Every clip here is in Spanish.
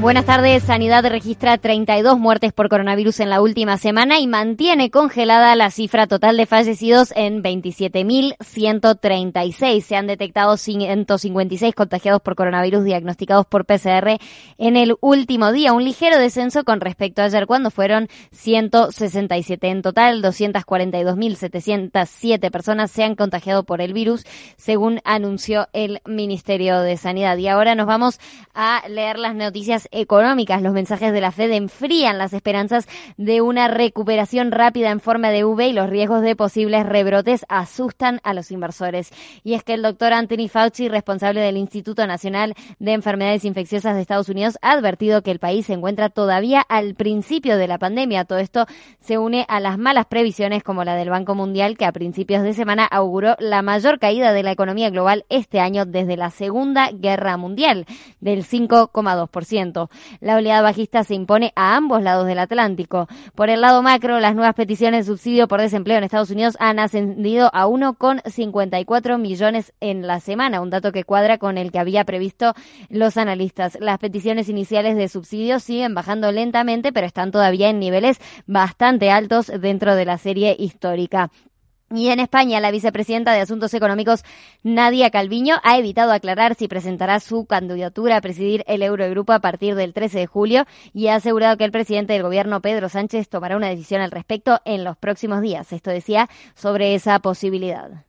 Buenas tardes. Sanidad registra 32 muertes por coronavirus en la última semana y mantiene congelada la cifra total de fallecidos en 27.136. Se han detectado 156 contagiados por coronavirus diagnosticados por PCR en el último día, un ligero descenso con respecto a ayer cuando fueron 167 en total. 242.707 personas se han contagiado por el virus, según anunció el Ministerio de Sanidad. Y ahora nos vamos a leer las noticias económicas. Los mensajes de la Fed enfrían las esperanzas de una recuperación rápida en forma de V y los riesgos de posibles rebrotes asustan a los inversores. Y es que el doctor Anthony Fauci, responsable del Instituto Nacional de Enfermedades Infecciosas de Estados Unidos, ha advertido que el país se encuentra todavía al principio de la pandemia. Todo esto se une a las malas previsiones como la del Banco Mundial, que a principios de semana auguró la mayor caída de la economía global este año desde la Segunda Guerra Mundial, del 5,2%. La oleada bajista se impone a ambos lados del Atlántico. Por el lado macro, las nuevas peticiones de subsidio por desempleo en Estados Unidos han ascendido a 1,54 millones en la semana, un dato que cuadra con el que había previsto los analistas. Las peticiones iniciales de subsidio siguen bajando lentamente, pero están todavía en niveles bastante altos dentro de la serie histórica. Y en España, la vicepresidenta de Asuntos Económicos, Nadia Calviño, ha evitado aclarar si presentará su candidatura a presidir el Eurogrupo a partir del 13 de julio y ha asegurado que el presidente del gobierno, Pedro Sánchez, tomará una decisión al respecto en los próximos días. Esto decía sobre esa posibilidad.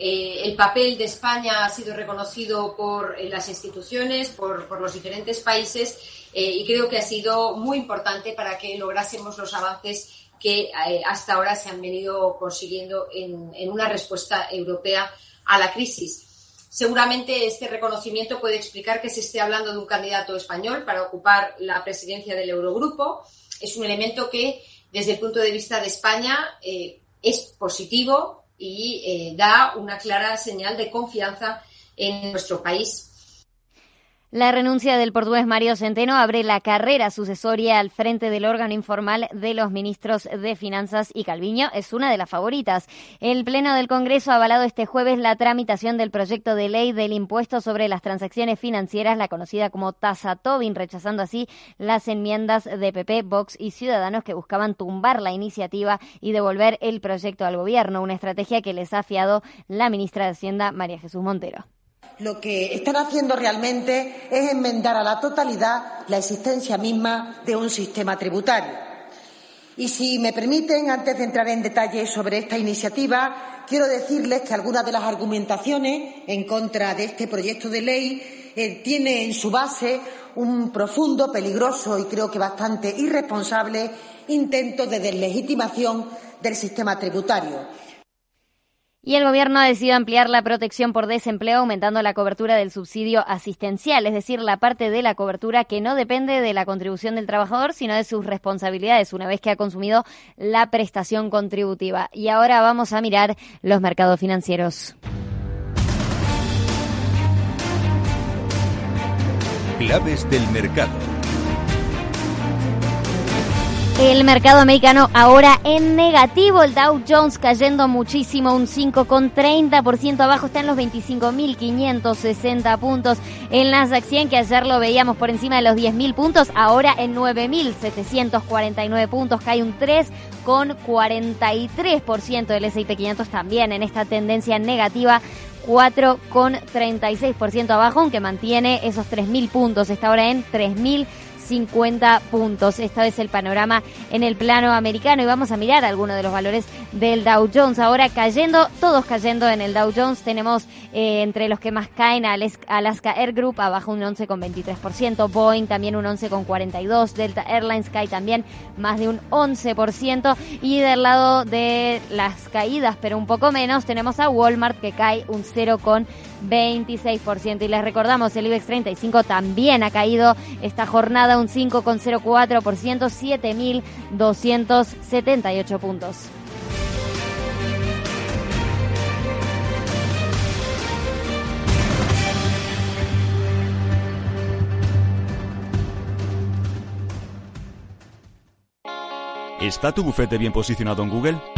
Eh, el papel de España ha sido reconocido por eh, las instituciones, por, los diferentes países eh, y creo que ha sido muy importante para que lográsemos los avances que eh, hasta ahora se han venido consiguiendo en, una respuesta europea a la crisis. Seguramente este reconocimiento puede explicar que se esté hablando de un candidato español para ocupar la presidencia del Eurogrupo. Es un elemento que, desde el punto de vista de España, eh, es positivo y eh, da una clara señal de confianza en nuestro país la renuncia del portugués Mario Centeno abre la carrera sucesoria al frente del órgano informal de los ministros de Finanzas y Calviño es una de las favoritas. El Pleno del Congreso ha avalado este jueves la tramitación del proyecto de ley del impuesto sobre las transacciones financieras, la conocida como tasa Tobin, rechazando así las enmiendas de PP, Vox y Ciudadanos que buscaban tumbar la iniciativa y devolver el proyecto al gobierno, una estrategia que les ha fiado la ministra de Hacienda, María Jesús Montero. Lo que están haciendo realmente es enmendar a la totalidad la existencia misma de un sistema tributario. Y si me permiten, antes de entrar en detalle sobre esta iniciativa, quiero decirles que algunas de las argumentaciones en contra de este proyecto de ley eh, tiene en su base un profundo, peligroso y creo que bastante irresponsable intento de deslegitimación del sistema tributario y el gobierno ha decidido ampliar la protección por desempleo aumentando la cobertura del subsidio asistencial, es decir, la parte de la cobertura que no depende de la contribución del trabajador, sino de sus responsabilidades una vez que ha consumido la prestación contributiva. Y ahora vamos a mirar los mercados financieros. Claves del mercado. El mercado americano ahora en negativo, el Dow Jones cayendo muchísimo, un 5,30% abajo, está en los 25.560 puntos. El Nasdaq 100, que ayer lo veíamos por encima de los 10.000 puntos, ahora en 9.749 puntos, cae un 3,43%. El S&P 500 también en esta tendencia negativa 4,36% abajo, aunque mantiene esos 3.000 puntos. Está ahora en 3.000 50 puntos. Esta es el panorama en el plano americano y vamos a mirar algunos de los valores del Dow Jones. Ahora cayendo, todos cayendo en el Dow Jones. Tenemos eh, entre los que más caen Alaska Air Group abajo un 11,23%, Boeing también un 11,42%, Delta Airlines cae también más de un 11% y del lado de las caídas, pero un poco menos, tenemos a Walmart que cae un 0,26%. Y les recordamos, el IBEX 35 también ha caído esta jornada un 5,04%, 7.278 puntos. ¿Está tu bufete bien posicionado en Google?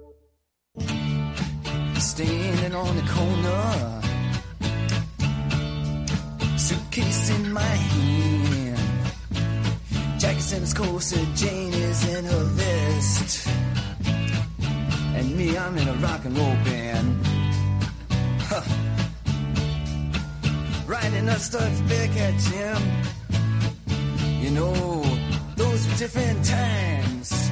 Standing on the corner, suitcase in my hand. Jack's in his corset, Jane is in her vest, and me, I'm in a rock and roll band. Huh. Riding starts back at Jim. You know, those were different times.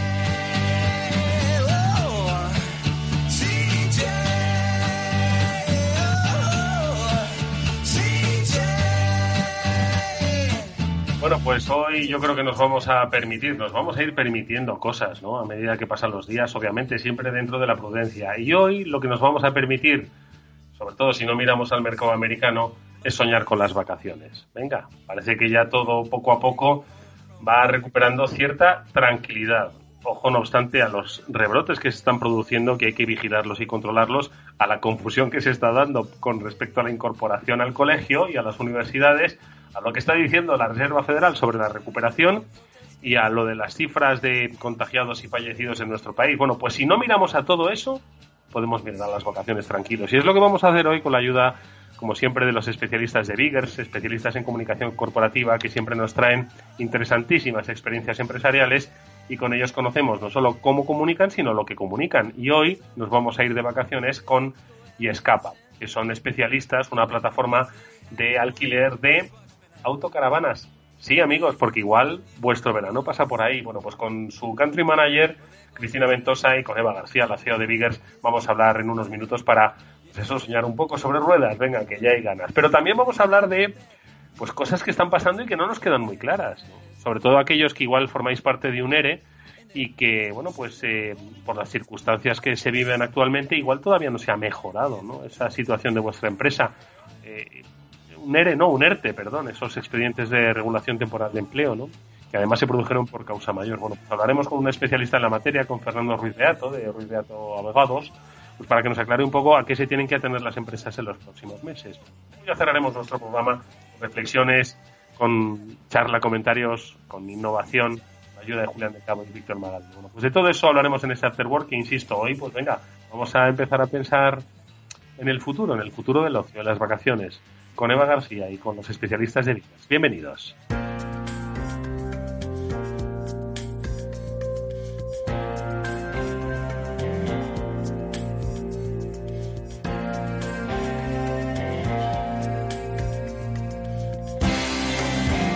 Bueno, pues hoy yo creo que nos vamos a permitir, nos vamos a ir permitiendo cosas, ¿no? A medida que pasan los días, obviamente, siempre dentro de la prudencia. Y hoy lo que nos vamos a permitir, sobre todo si no miramos al mercado americano, es soñar con las vacaciones. Venga, parece que ya todo poco a poco va recuperando cierta tranquilidad. Ojo, no obstante, a los rebrotes que se están produciendo, que hay que vigilarlos y controlarlos, a la confusión que se está dando con respecto a la incorporación al colegio y a las universidades, a lo que está diciendo la Reserva Federal sobre la recuperación y a lo de las cifras de contagiados y fallecidos en nuestro país. Bueno, pues si no miramos a todo eso, podemos mirar a las vacaciones tranquilos. Y es lo que vamos a hacer hoy con la ayuda, como siempre, de los especialistas de Biggers, especialistas en comunicación corporativa, que siempre nos traen interesantísimas experiencias empresariales y con ellos conocemos no solo cómo comunican, sino lo que comunican. Y hoy nos vamos a ir de vacaciones con Yescapa, que son especialistas, una plataforma de alquiler de autocaravanas. Sí, amigos, porque igual vuestro verano pasa por ahí. Bueno, pues con su country manager, Cristina Ventosa, y con Eva García, la CEO de Biggers, vamos a hablar en unos minutos para, pues eso, soñar un poco sobre ruedas. Venga, que ya hay ganas. Pero también vamos a hablar de, pues, cosas que están pasando y que no nos quedan muy claras. Sobre todo aquellos que igual formáis parte de un ERE y que, bueno, pues eh, por las circunstancias que se viven actualmente, igual todavía no se ha mejorado, ¿no? Esa situación de vuestra empresa. Eh, un ERE, no, un ERTE, perdón, esos expedientes de regulación temporal de empleo, ¿no? que además se produjeron por causa mayor. Bueno, pues hablaremos con un especialista en la materia, con Fernando Ruiz Beato, de Ruiz Beato Abogados, pues para que nos aclare un poco a qué se tienen que atender las empresas en los próximos meses. Ya cerraremos nuestro programa reflexiones, con charla, comentarios, con innovación, la ayuda de Julián de Cabo y Víctor Magal. Bueno, pues de todo eso hablaremos en este After Work, que insisto, hoy, pues venga, vamos a empezar a pensar en el futuro, en el futuro del ocio, en las vacaciones con Eva García y con los especialistas de vidas. Bienvenidos.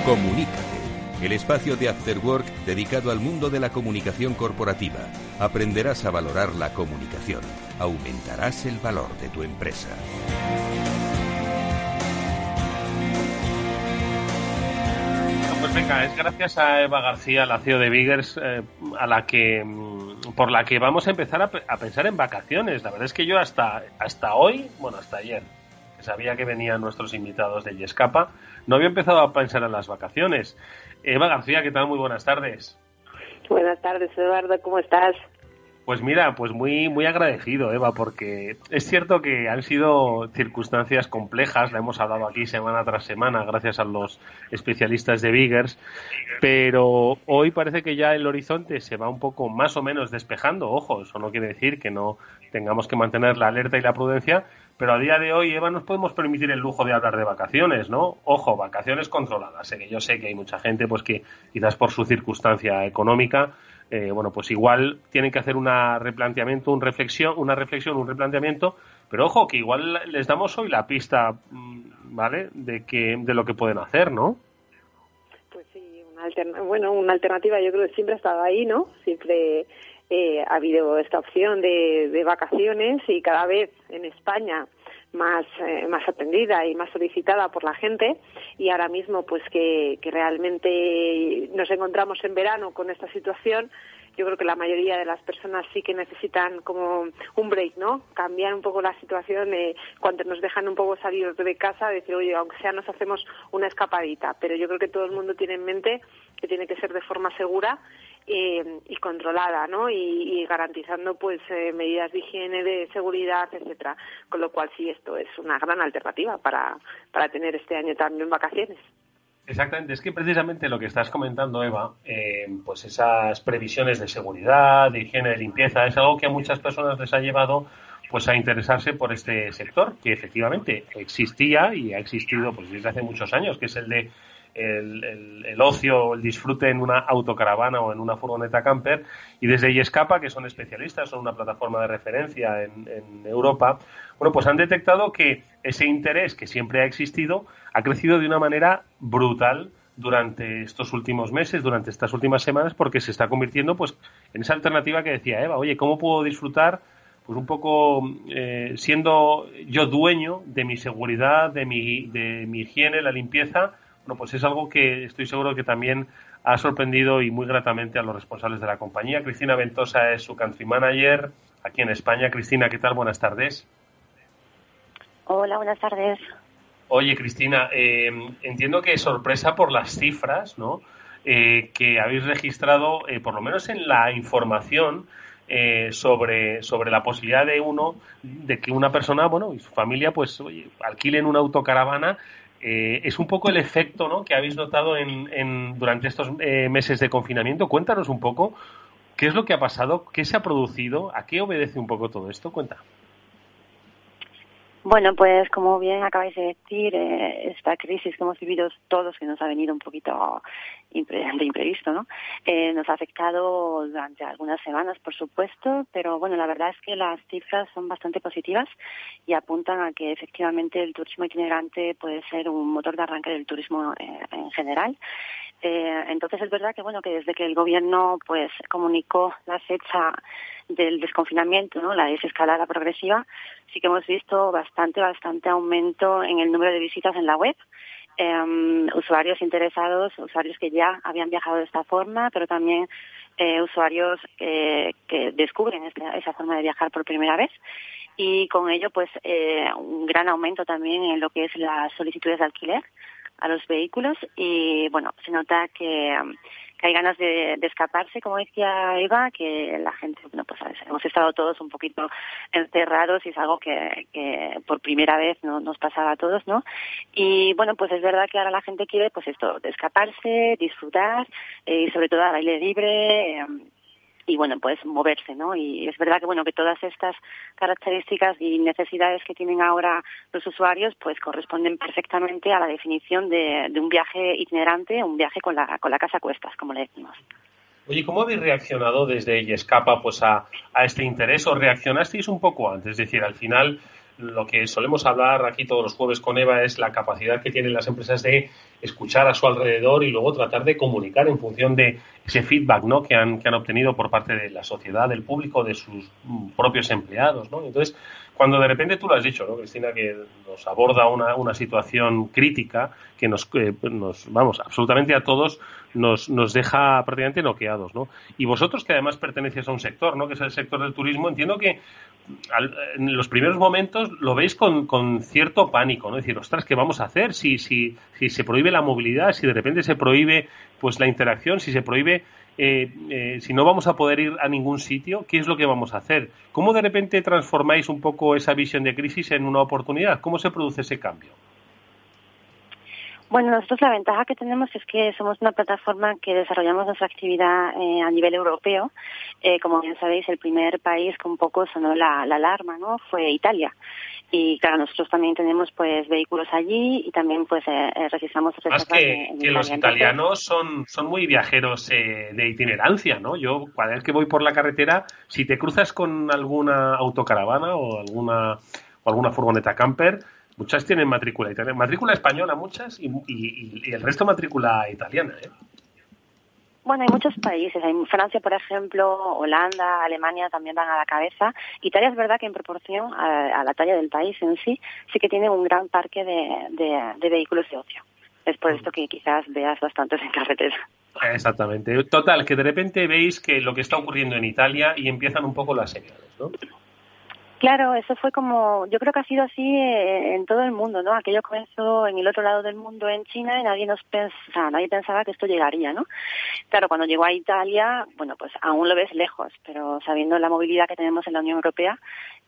Comunícate, el espacio de After Work dedicado al mundo de la comunicación corporativa. Aprenderás a valorar la comunicación, aumentarás el valor de tu empresa. venga, es gracias a Eva García, la CEO de Biggers, eh, a la que mm, por la que vamos a empezar a, pensar en vacaciones. La verdad es que yo hasta hasta hoy, bueno, hasta ayer, sabía que venían nuestros invitados de Yescapa, no había empezado a pensar en las vacaciones. Eva García, ¿qué tal? Muy buenas tardes. Buenas tardes, Eduardo, ¿cómo estás? Pues mira, pues muy, muy agradecido, Eva, porque es cierto que han sido circunstancias complejas, la hemos hablado aquí semana tras semana, gracias a los especialistas de Biggers, pero hoy parece que ya el horizonte se va un poco más o menos despejando. Ojo, eso no quiere decir que no tengamos que mantener la alerta y la prudencia, pero a día de hoy, Eva, nos podemos permitir el lujo de hablar de vacaciones, ¿no? Ojo, vacaciones controladas. Sé que yo sé que hay mucha gente, pues que quizás por su circunstancia económica, eh, bueno, pues igual tienen que hacer un replanteamiento, un reflexión, una reflexión, un replanteamiento, pero ojo, que igual les damos hoy la pista, mm, ¿vale? De que, de lo que pueden hacer, ¿no? Pues sí, una bueno, una alternativa yo creo que siempre ha estado ahí, ¿no? Siempre eh, ha habido esta opción de, de vacaciones y cada vez en España más, eh, más atendida y más solicitada por la gente y ahora mismo pues que, que realmente nos encontramos en verano con esta situación yo creo que la mayoría de las personas sí que necesitan como un break, ¿no? Cambiar un poco la situación eh, cuando nos dejan un poco salir de casa, decir, oye, aunque sea nos hacemos una escapadita, pero yo creo que todo el mundo tiene en mente que tiene que ser de forma segura eh, y controlada, ¿no? Y, garantizando pues eh, medidas de higiene, de seguridad, etcétera. Con lo cual sí, esto es una gran alternativa para, para tener este año también vacaciones. Exactamente, es que precisamente lo que estás comentando, Eva, eh, pues esas previsiones de seguridad, de higiene, de limpieza, es algo que a muchas personas les ha llevado pues a interesarse por este sector que efectivamente existía y ha existido pues desde hace muchos años, que es el de el, el, ocio, el disfrute en una autocaravana o en una furgoneta camper. Y desde Yescapa, que son especialistas, son una plataforma de referencia en, en Europa, bueno, pues han detectado que ese interés que siempre ha existido ha crecido de una manera brutal durante estos últimos meses, durante estas últimas semanas, porque se está convirtiendo pues en esa alternativa que decía Eva, oye, ¿cómo puedo disfrutar pues un poco eh, siendo yo dueño de mi seguridad, de mi, de mi higiene, la limpieza, bueno, pues es algo que estoy seguro que también ha sorprendido y muy gratamente a los responsables de la compañía. Cristina Ventosa es su country manager aquí en España. Cristina, ¿qué tal? Buenas tardes. Hola, buenas tardes. Oye, Cristina, eh, entiendo que sorpresa por las cifras, ¿no? Eh, que habéis registrado, eh, por lo menos en la información sobre, sobre la posibilidad de uno, de que una persona, bueno, y su familia, pues, oye, alquilen una autocaravana eh, es un poco el efecto ¿no? que habéis notado en, durante estos eh, meses de confinamiento. Cuéntanos un poco qué es lo que ha pasado, qué se ha producido, a qué obedece un poco todo esto. Cuenta. Bueno, pues como bien acabáis de decir, eh, esta crisis que hemos vivido todos, que nos ha venido un poquito de imprevisto, ¿no? Eh, nos ha afectado durante algunas semanas, por supuesto, pero bueno, la verdad es que las cifras son bastante positivas y apuntan a que efectivamente el turismo itinerante puede ser un motor de arranque del turismo eh, en general. Entonces es verdad que bueno que desde que el gobierno pues comunicó la fecha del desconfinamiento, ¿no? la desescalada progresiva, sí que hemos visto bastante, bastante aumento en el número de visitas en la web. Em, usuarios interesados, usuarios que ya habían viajado de esta forma, pero también eh, usuarios que descubren esa forma de viajar por primera vez y con ello pues eh, un gran aumento también en lo que es las solicitudes de alquiler a los vehículos y bueno se nota que que hay ganas de, escaparse, como decía Eva, que la gente, bueno, pues hemos estado todos un poquito encerrados y es algo que, que por primera vez no, nos pasaba a todos, ¿no? Y bueno, pues es verdad que ahora la gente quiere, pues esto, de escaparse, disfrutar eh, y sobre todo al aire libre, eh, y bueno, pues moverse, ¿no? Y es verdad que bueno, que todas estas características y necesidades que tienen ahora los usuarios pues corresponden perfectamente a la definición de, un viaje itinerante, un viaje con la, con la casa a cuestas, como le decimos. Oye, ¿cómo habéis reaccionado desde Escapa pues a, a este interés o reaccionasteis un poco antes? Es decir, al final lo que solemos hablar aquí todos los jueves con Eva es la capacidad que tienen las empresas de escuchar a su alrededor y luego tratar de comunicar en función de ese feedback ¿no? que, han, que han obtenido por parte de la sociedad, del público, de sus mm, propios empleados. ¿no? Entonces, cuando de repente tú lo has dicho, ¿no, Cristina, que nos aborda una, situación crítica que nos, nos, vamos, absolutamente a todos nos, nos deja prácticamente noqueados, ¿no? Y vosotros que además perteneces a un sector, ¿no? Que es el sector del turismo, entiendo que en los primeros momentos lo veis con, con, cierto pánico, ¿no? Es decir, ostras, ¿qué vamos a hacer si, si, si se prohíbe la movilidad, si de repente se prohíbe pues la interacción, si se prohíbe eh, eh, si no vamos a poder ir a ningún sitio, ¿qué es lo que vamos a hacer? ¿Cómo de repente transformáis un poco esa visión de crisis en una oportunidad? ¿Cómo se produce ese cambio? Bueno, nosotros la ventaja que tenemos es que somos una plataforma que desarrollamos nuestra actividad eh, a nivel europeo. Eh, como bien sabéis, el primer país que un poco sonó la, alarma, ¿no? Fue Italia. Y claro, nosotros también tenemos pues vehículos allí y también pues eh, eh registramos Más que, que los italianos son, son muy viajeros de itinerancia, ¿no? Yo cada vez que voy por la carretera, si te cruzas con alguna autocaravana o alguna o alguna furgoneta camper, Muchas tienen matrícula italiana, matrícula española muchas y, el resto matrícula italiana. ¿eh? Bueno, hay muchos países. Hay Francia, por ejemplo, Holanda, Alemania también van a la cabeza. Italia es verdad que en proporción a, la talla del país en sí, sí que tiene un gran parque de, vehículos de ocio. Es por esto que quizás veas bastantes en carretera. Exactamente. Total, que de repente veis que lo que está ocurriendo en Italia y empiezan un poco las señales, ¿no? Claro, eso fue como, yo creo que ha sido así eh, en todo el mundo, ¿no? Aquello comenzó en el otro lado del mundo, en China, y nadie nos pensaba, nadie pensaba que esto llegaría, ¿no? Claro, cuando llegó a Italia, bueno, pues aún lo ves lejos, pero sabiendo la movilidad que tenemos en la Unión Europea,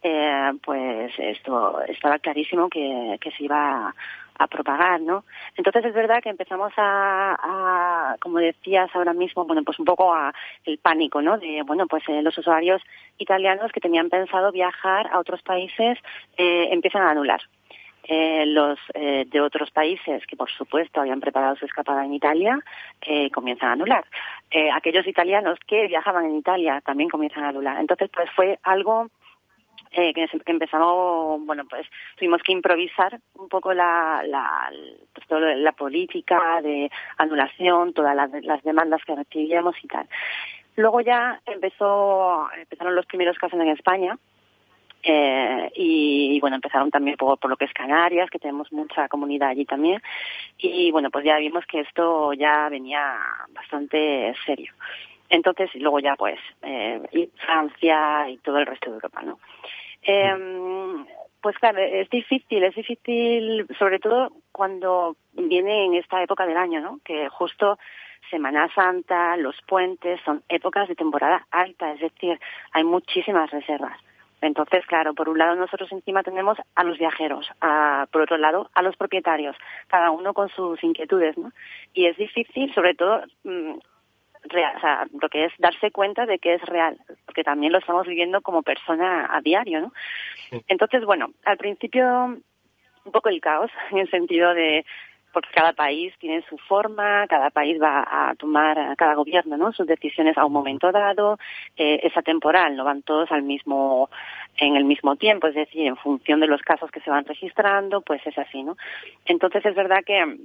eh, pues esto estaba clarísimo que, que se iba a propagar, ¿no? Entonces es verdad que empezamos a, como decías ahora mismo, bueno, pues un poco a el pánico, ¿no? De, bueno, pues eh, los usuarios italianos que tenían pensado viajar a otros países eh, empiezan a anular. Eh, los eh, de otros países que por supuesto habían preparado su escapada en Italia eh, comienzan a anular. Eh, aquellos italianos que viajaban en Italia también comienzan a anular. Entonces pues fue algo eh, que, empezamos, bueno, pues tuvimos que improvisar un poco la, la, pues, toda la política de anulación, todas las, las demandas que recibíamos y tal. Luego ya empezó, empezaron los primeros casos en España, eh, y, bueno, empezaron también por, por, lo que es Canarias, que tenemos mucha comunidad allí también. Y bueno, pues ya vimos que esto ya venía bastante serio. Entonces, luego ya pues, eh, y Francia y todo el resto de Europa, ¿no? Eh, pues claro, es difícil, es difícil, sobre todo cuando viene en esta época del año, ¿no? Que justo Semana Santa, los puentes, son épocas de temporada alta, es decir, hay muchísimas reservas. Entonces, claro, por un lado nosotros encima tenemos a los viajeros, a, por otro lado a los propietarios, cada uno con sus inquietudes, ¿no? Y es difícil, sobre todo, mm, o sea, lo que es darse cuenta de que es real, porque también lo estamos viviendo como persona a diario, ¿no? Entonces, bueno, al principio un poco el caos, en el sentido de porque cada país tiene su forma, cada país va a tomar, cada gobierno, ¿no? Sus decisiones a un momento dado, eh, es atemporal, no van todos al mismo, en el mismo tiempo, es decir, en función de los casos que se van registrando, pues es así, ¿no? Entonces es verdad que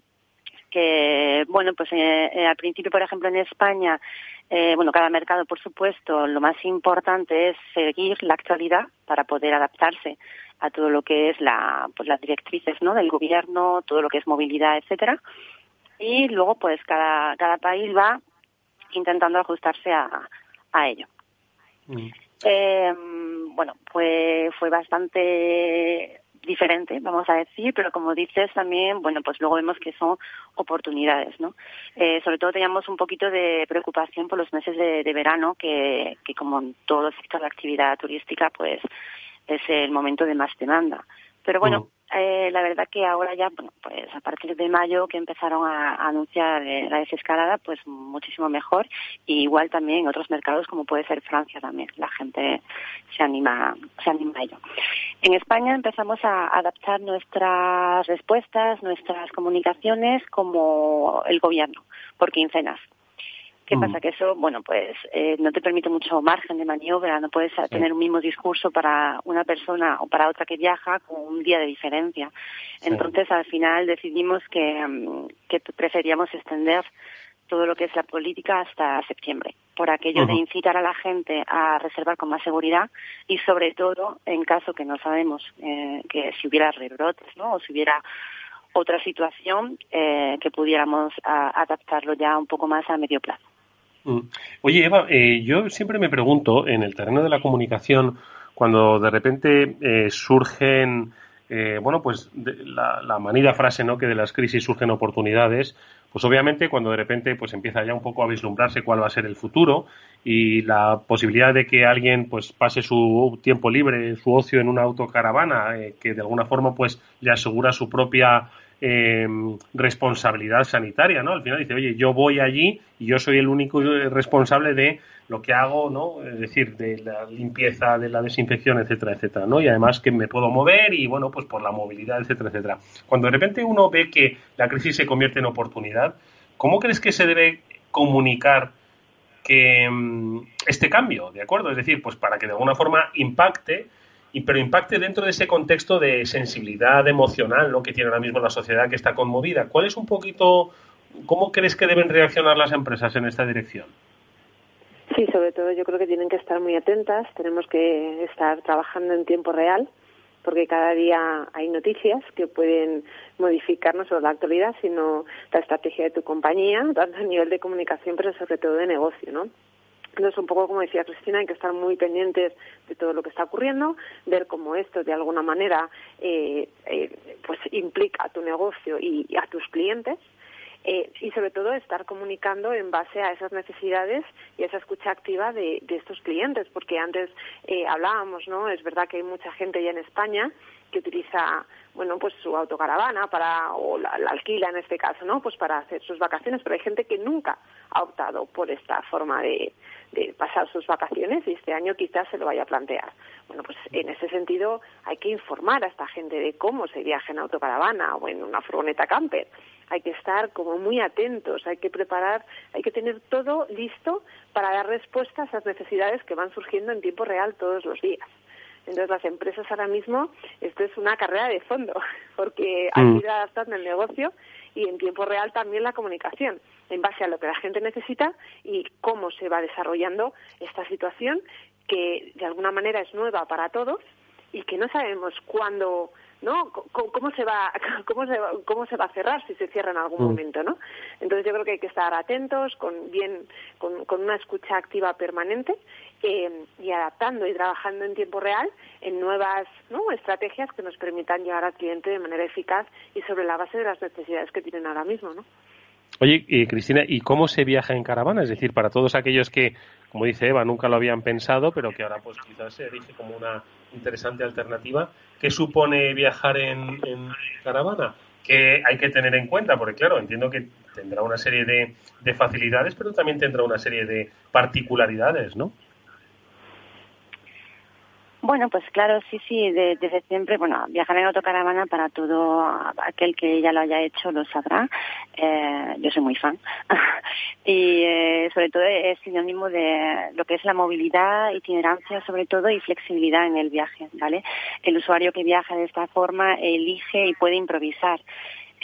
que, bueno, pues eh, eh, al principio, por ejemplo, en España, eh, bueno, cada mercado, por supuesto, lo más importante es seguir la actualidad para poder adaptarse a todo lo que es la, pues las directrices, ¿no? Del gobierno, todo lo que es movilidad, etcétera. Y luego, pues cada, cada país va intentando ajustarse a, a ello. Mm. Eh, bueno, pues fue bastante diferente, vamos a decir, pero como dices también, bueno, pues luego vemos que son oportunidades, ¿no? Eh, sobre todo teníamos un poquito de preocupación por los meses de, verano, que, que como en todo el sector de actividad turística, pues es el momento de más demanda. Pero bueno, mm. Eh, la verdad que ahora ya, bueno, pues a partir de mayo que empezaron a, anunciar eh, la desescalada, pues muchísimo mejor. Y igual también en otros mercados como puede ser Francia también, la gente se anima, se anima a ello. En España empezamos a adaptar nuestras respuestas, nuestras comunicaciones como el gobierno, por quincenas. ¿Qué pasa? Que eso, bueno, pues eh, no te permite mucho margen de maniobra, no puedes tener un mismo discurso para una persona o para otra que viaja con un día de diferencia. Entonces, al final decidimos que, mm, que preferíamos extender todo lo que es la política hasta septiembre, por aquello de incitar a la gente a reservar con más seguridad y sobre todo en caso que no sabemos eh, que si hubiera rebrotes, ¿no? O si hubiera otra situación eh, que pudiéramos adaptarlo ya un poco más a medio plazo. Mm. Oye, Eva, eh, yo siempre me pregunto, en el terreno de la comunicación, cuando de repente eh, surgen, eh, bueno, pues la, manida frase, ¿no? Que de las crisis surgen oportunidades, pues obviamente cuando de repente pues empieza ya un poco a vislumbrarse cuál va a ser el futuro y la posibilidad de que alguien pues pase su tiempo libre, su ocio en una autocaravana eh, que de alguna forma pues le asegura su propia eh, responsabilidad sanitaria, ¿no? Al final dice, oye, yo voy allí y yo soy el único responsable de lo que hago, ¿no? Es decir, de la limpieza, de la desinfección, etcétera, etcétera, ¿no? Y además que me puedo mover y, bueno, pues por la movilidad, etcétera, etcétera. Cuando de repente uno ve que la crisis se convierte en oportunidad, ¿cómo crees que se debe comunicar que mm, este cambio, ¿de acuerdo? Es decir, pues para que de alguna forma impacte y pero impacte dentro de ese contexto de sensibilidad emocional ¿no? que tiene ahora mismo la sociedad que está conmovida. ¿Cuál es un poquito, cómo crees que deben reaccionar las empresas en esta dirección? Sí, sobre todo yo creo que tienen que estar muy atentas, tenemos que estar trabajando en tiempo real, porque cada día hay noticias que pueden modificar no solo la actualidad, sino la estrategia de tu compañía, tanto a nivel de comunicación, pero sobre todo de negocio, ¿no? Entonces, un poco como decía Cristina, hay que estar muy pendientes de todo lo que está ocurriendo, ver cómo esto de alguna manera eh, eh, pues implica a tu negocio y, a tus clientes. Eh, y sobre todo estar comunicando en base a esas necesidades y esa escucha activa de, estos clientes, porque antes hablábamos, ¿no? Es verdad que hay mucha gente ya en España que utiliza bueno pues su autocaravana para o la, alquila en este caso no pues para hacer sus vacaciones pero hay gente que nunca ha optado por esta forma de, de pasar sus vacaciones y este año quizás se lo vaya a plantear. Bueno, pues en ese sentido hay que informar a esta gente de cómo se viaja en autocaravana o en una furgoneta camper. Hay que estar como muy atentos, hay que preparar, hay que tener todo listo para dar respuesta a esas necesidades que van surgiendo en tiempo real todos los días. Entonces las empresas ahora mismo, esto es una carrera de fondo, porque hay que ir adaptando el negocio y en tiempo real también la comunicación en base a lo que la gente necesita y cómo se va desarrollando esta situación que de alguna manera es nueva para todos y que no sabemos cuándo ¿no? ¿Cómo, se va, cómo, se, cómo se va a cerrar si se cierra en algún mm. momento, ¿no? Entonces yo creo que hay que estar atentos, con bien, con, con una escucha activa permanente eh, y adaptando y trabajando en tiempo real en nuevas ¿no? estrategias que nos permitan llegar al cliente de manera eficaz y sobre la base de las necesidades que tienen ahora mismo, ¿no? Oye, eh, Cristina, ¿y cómo se viaja en caravana? Es decir, para todos aquellos que, como dice Eva, nunca lo habían pensado, pero que ahora pues quizás se dice como una interesante alternativa, ¿qué supone viajar en, caravana? que hay que tener en cuenta, porque claro, entiendo que tendrá una serie de facilidades, pero también tendrá una serie de particularidades, ¿no? Bueno, pues claro, sí, sí, desde siempre, bueno, viajar en autocaravana para todo aquel que ya lo haya hecho lo sabrá. Eh, yo soy muy fan. y eh, sobre todo es sinónimo de lo que es la movilidad, itinerancia sobre todo y flexibilidad en el viaje, ¿vale? El usuario que viaja de esta forma elige y puede improvisar.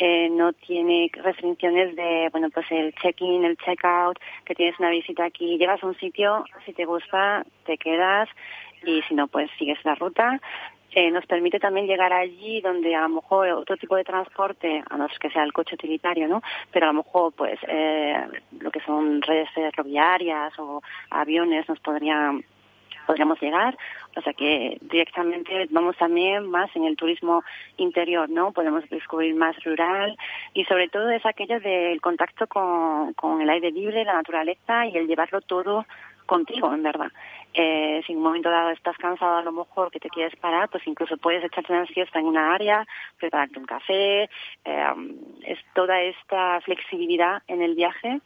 Eh, no tiene restricciones de, bueno, pues el check-in, el check-out, que tienes una visita aquí, llegas a un sitio, si te gusta, te quedas, y si no, pues sigues la ruta. Eh, nos permite también llegar allí donde a lo mejor otro tipo de transporte, a no ser que sea el coche utilitario, ¿no? Pero a lo mejor, pues, eh, lo que son redes ferroviarias o aviones nos podrían podríamos llegar, o sea que directamente vamos también más en el turismo interior, ¿no? Podemos descubrir más rural y sobre todo es aquello del contacto con, con el aire libre, la naturaleza y el llevarlo todo contigo, en verdad. Eh, si en un momento dado estás cansado a lo mejor que te quieres parar, pues incluso puedes echarte una siesta en una área, prepararte un café, eh, es toda esta flexibilidad en el viaje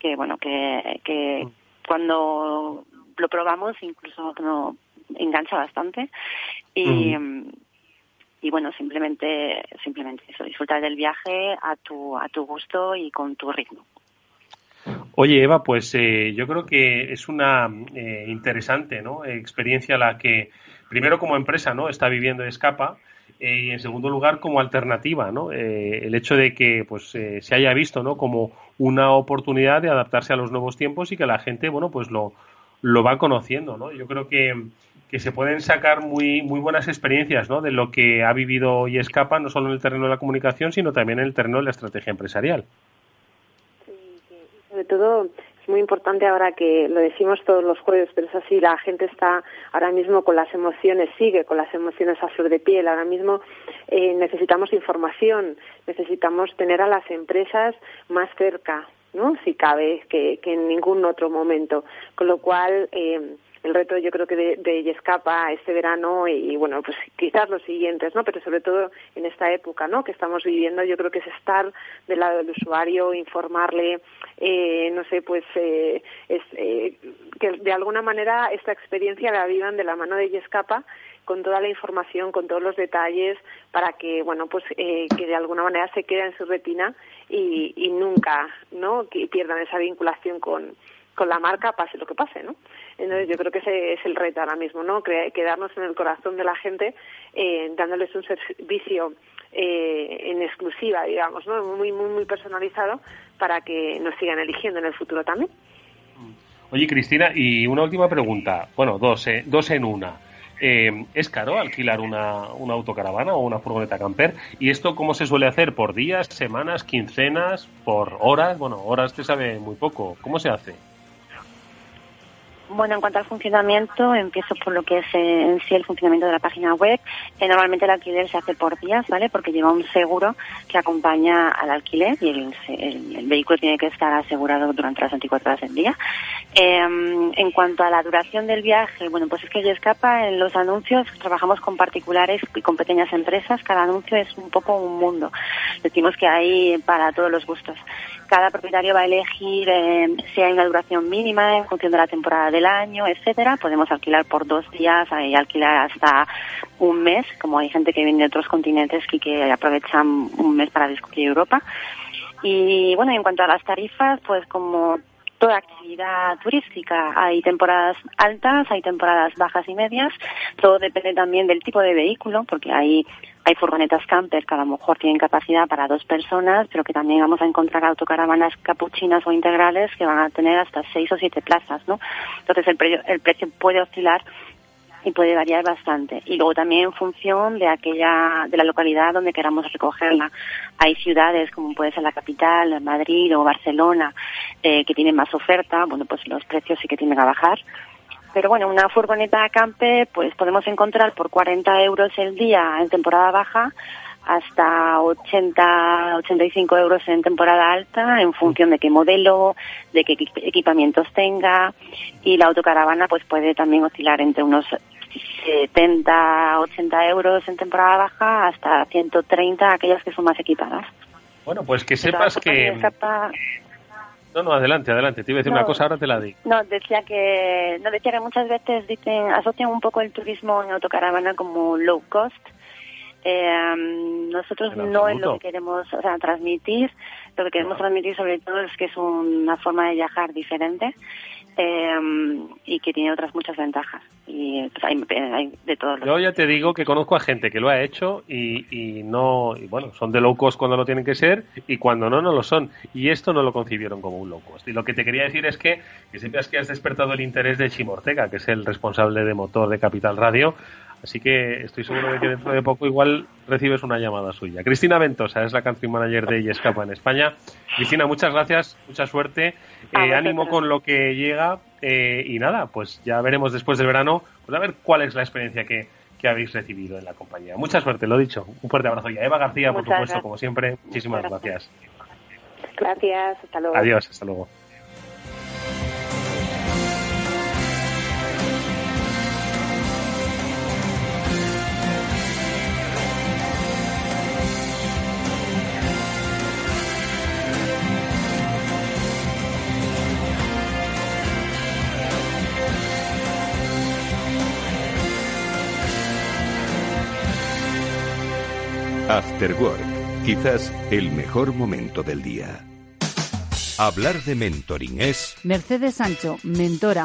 que, bueno, que, que cuando lo probamos incluso no, engancha bastante y, y bueno, simplemente, simplemente eso, disfrutar del viaje a tu, a tu gusto y con tu ritmo. Oye, Eva, pues eh, yo creo que es una eh, interesante ¿no? experiencia la que, primero como empresa, ¿no? está viviendo Escapa eh, y en segundo lugar como alternativa, ¿no? el hecho de que pues se haya visto ¿no? como una oportunidad de adaptarse a los nuevos tiempos y que la gente, bueno, pues lo, lo va conociendo, ¿no? Yo creo que, se pueden sacar muy, muy buenas experiencias ¿no? de lo que ha vivido hoy Escapa, no solo en el terreno de la comunicación, sino también en el terreno de la estrategia empresarial sobre todo es muy importante ahora que lo decimos todos los jueves, pero es así, la gente está ahora mismo con las emociones, sigue con las emociones a flor de piel. Ahora mismo eh, necesitamos información, necesitamos tener a las empresas más cerca, ¿no? Si cabe, que, que en ningún otro momento. Con lo cual, eh, el reto yo creo que de, Yescapa este verano y, bueno pues quizás los siguientes no pero sobre todo en esta época no que estamos viviendo yo creo que es estar del lado del usuario informarle eh, no sé pues eh, es, eh, que de alguna manera esta experiencia la vivan de la mano de Yescapa con toda la información, con todos los detalles, para que, bueno, pues eh, que de alguna manera se quede en su retina y, y nunca, ¿no? Que pierdan esa vinculación con, con la marca pase lo que pase, ¿no? Entonces yo creo que ese es el reto ahora mismo, ¿no? Quedarnos en el corazón de la gente, eh, dándoles un servicio eh, en exclusiva, digamos, ¿no? Muy, muy, muy personalizado para que nos sigan eligiendo en el futuro también. Oye, Cristina, y una última pregunta. Bueno, dos, eh, dos en una. Eh, ¿Es caro alquilar una, una autocaravana o una furgoneta camper? ¿Y esto cómo se suele hacer? ¿Por días, semanas, quincenas, por horas? Bueno, horas te sabe muy poco. ¿Cómo se hace? Bueno, en cuanto al funcionamiento, empiezo por lo que es eh, en sí el funcionamiento de la página web. Eh, normalmente el alquiler se hace por días, ¿vale? Porque lleva un seguro que acompaña al alquiler y el, el, vehículo tiene que estar asegurado durante las 24 horas del día. Eh, en cuanto a la duración del viaje, bueno, pues es que ya escapa en los anuncios, trabajamos con particulares y con pequeñas empresas, cada anuncio es un poco un mundo. Decimos que hay para todos los gustos cada propietario va a elegir eh, si hay una duración mínima en función de la temporada del año, etcétera. Podemos alquilar por dos días y alquilar hasta un mes, como hay gente que viene de otros continentes y que aprovechan un mes para descubrir Europa. Y bueno, en cuanto a las tarifas, pues como toda actividad turística. Hay temporadas altas, hay temporadas bajas y medias. Todo depende también del tipo de vehículo, porque hay, hay furgonetas camper que a lo mejor tienen capacidad para dos personas, pero que también vamos a encontrar autocaravanas capuchinas o integrales que van a tener hasta seis o siete plazas, ¿no? Entonces el, precio, el precio puede oscilar y puede variar bastante. Y luego también en función de aquella, de la localidad donde queramos recogerla. Hay ciudades como puede ser la capital, Madrid o Barcelona, eh, que tienen más oferta, bueno, pues los precios sí que tienen a bajar. Pero bueno, una furgoneta campe, pues podemos encontrar por 40 euros el día en temporada baja hasta 80, 85 euros en temporada alta en función de qué modelo, de qué equipamientos tenga y la autocaravana pues puede también oscilar entre unos 70, 80 euros en temporada baja hasta 130 aquellas que son más equipadas. Bueno, pues que sepas que... No, no, adelante, adelante. Te iba a decir una cosa, ahora te la digo. No, decía que, no, decía que muchas veces dicen, asocian un poco el turismo en autocaravana como low cost. Eh, nosotros no es lo que queremos o sea, transmitir. Lo que queremos transmitir sobre todo es que es una forma de viajar diferente eh, y que tiene otras muchas ventajas. Y de todo. Yo ya te digo que conozco a gente que lo ha hecho y, y no, y bueno, son de low cost cuando lo tienen que ser y cuando no, no lo son. Y esto no lo concibieron como un low cost. Y lo que te quería decir es que, que sepas que has despertado el interés de Chimo Ortega, que es el responsable de motor de Capital Radio. Así que estoy seguro de que dentro de poco igual recibes una llamada suya. Cristina Ventosa es la country manager de Yescapa en España. Cristina, muchas gracias, mucha suerte, eh, ánimo con lo que llega eh, y nada, pues ya veremos después del verano, pues a ver cuál es la experiencia que, que habéis recibido en la compañía. Mucha suerte, lo dicho. Un fuerte abrazo. Y a Eva García, por supuesto, como siempre, muchísimas gracias. Gracias, hasta luego. Adiós, hasta luego. After Work, quizás el mejor momento del día. Hablar de mentoring es... Mercedes Sancho, mentora.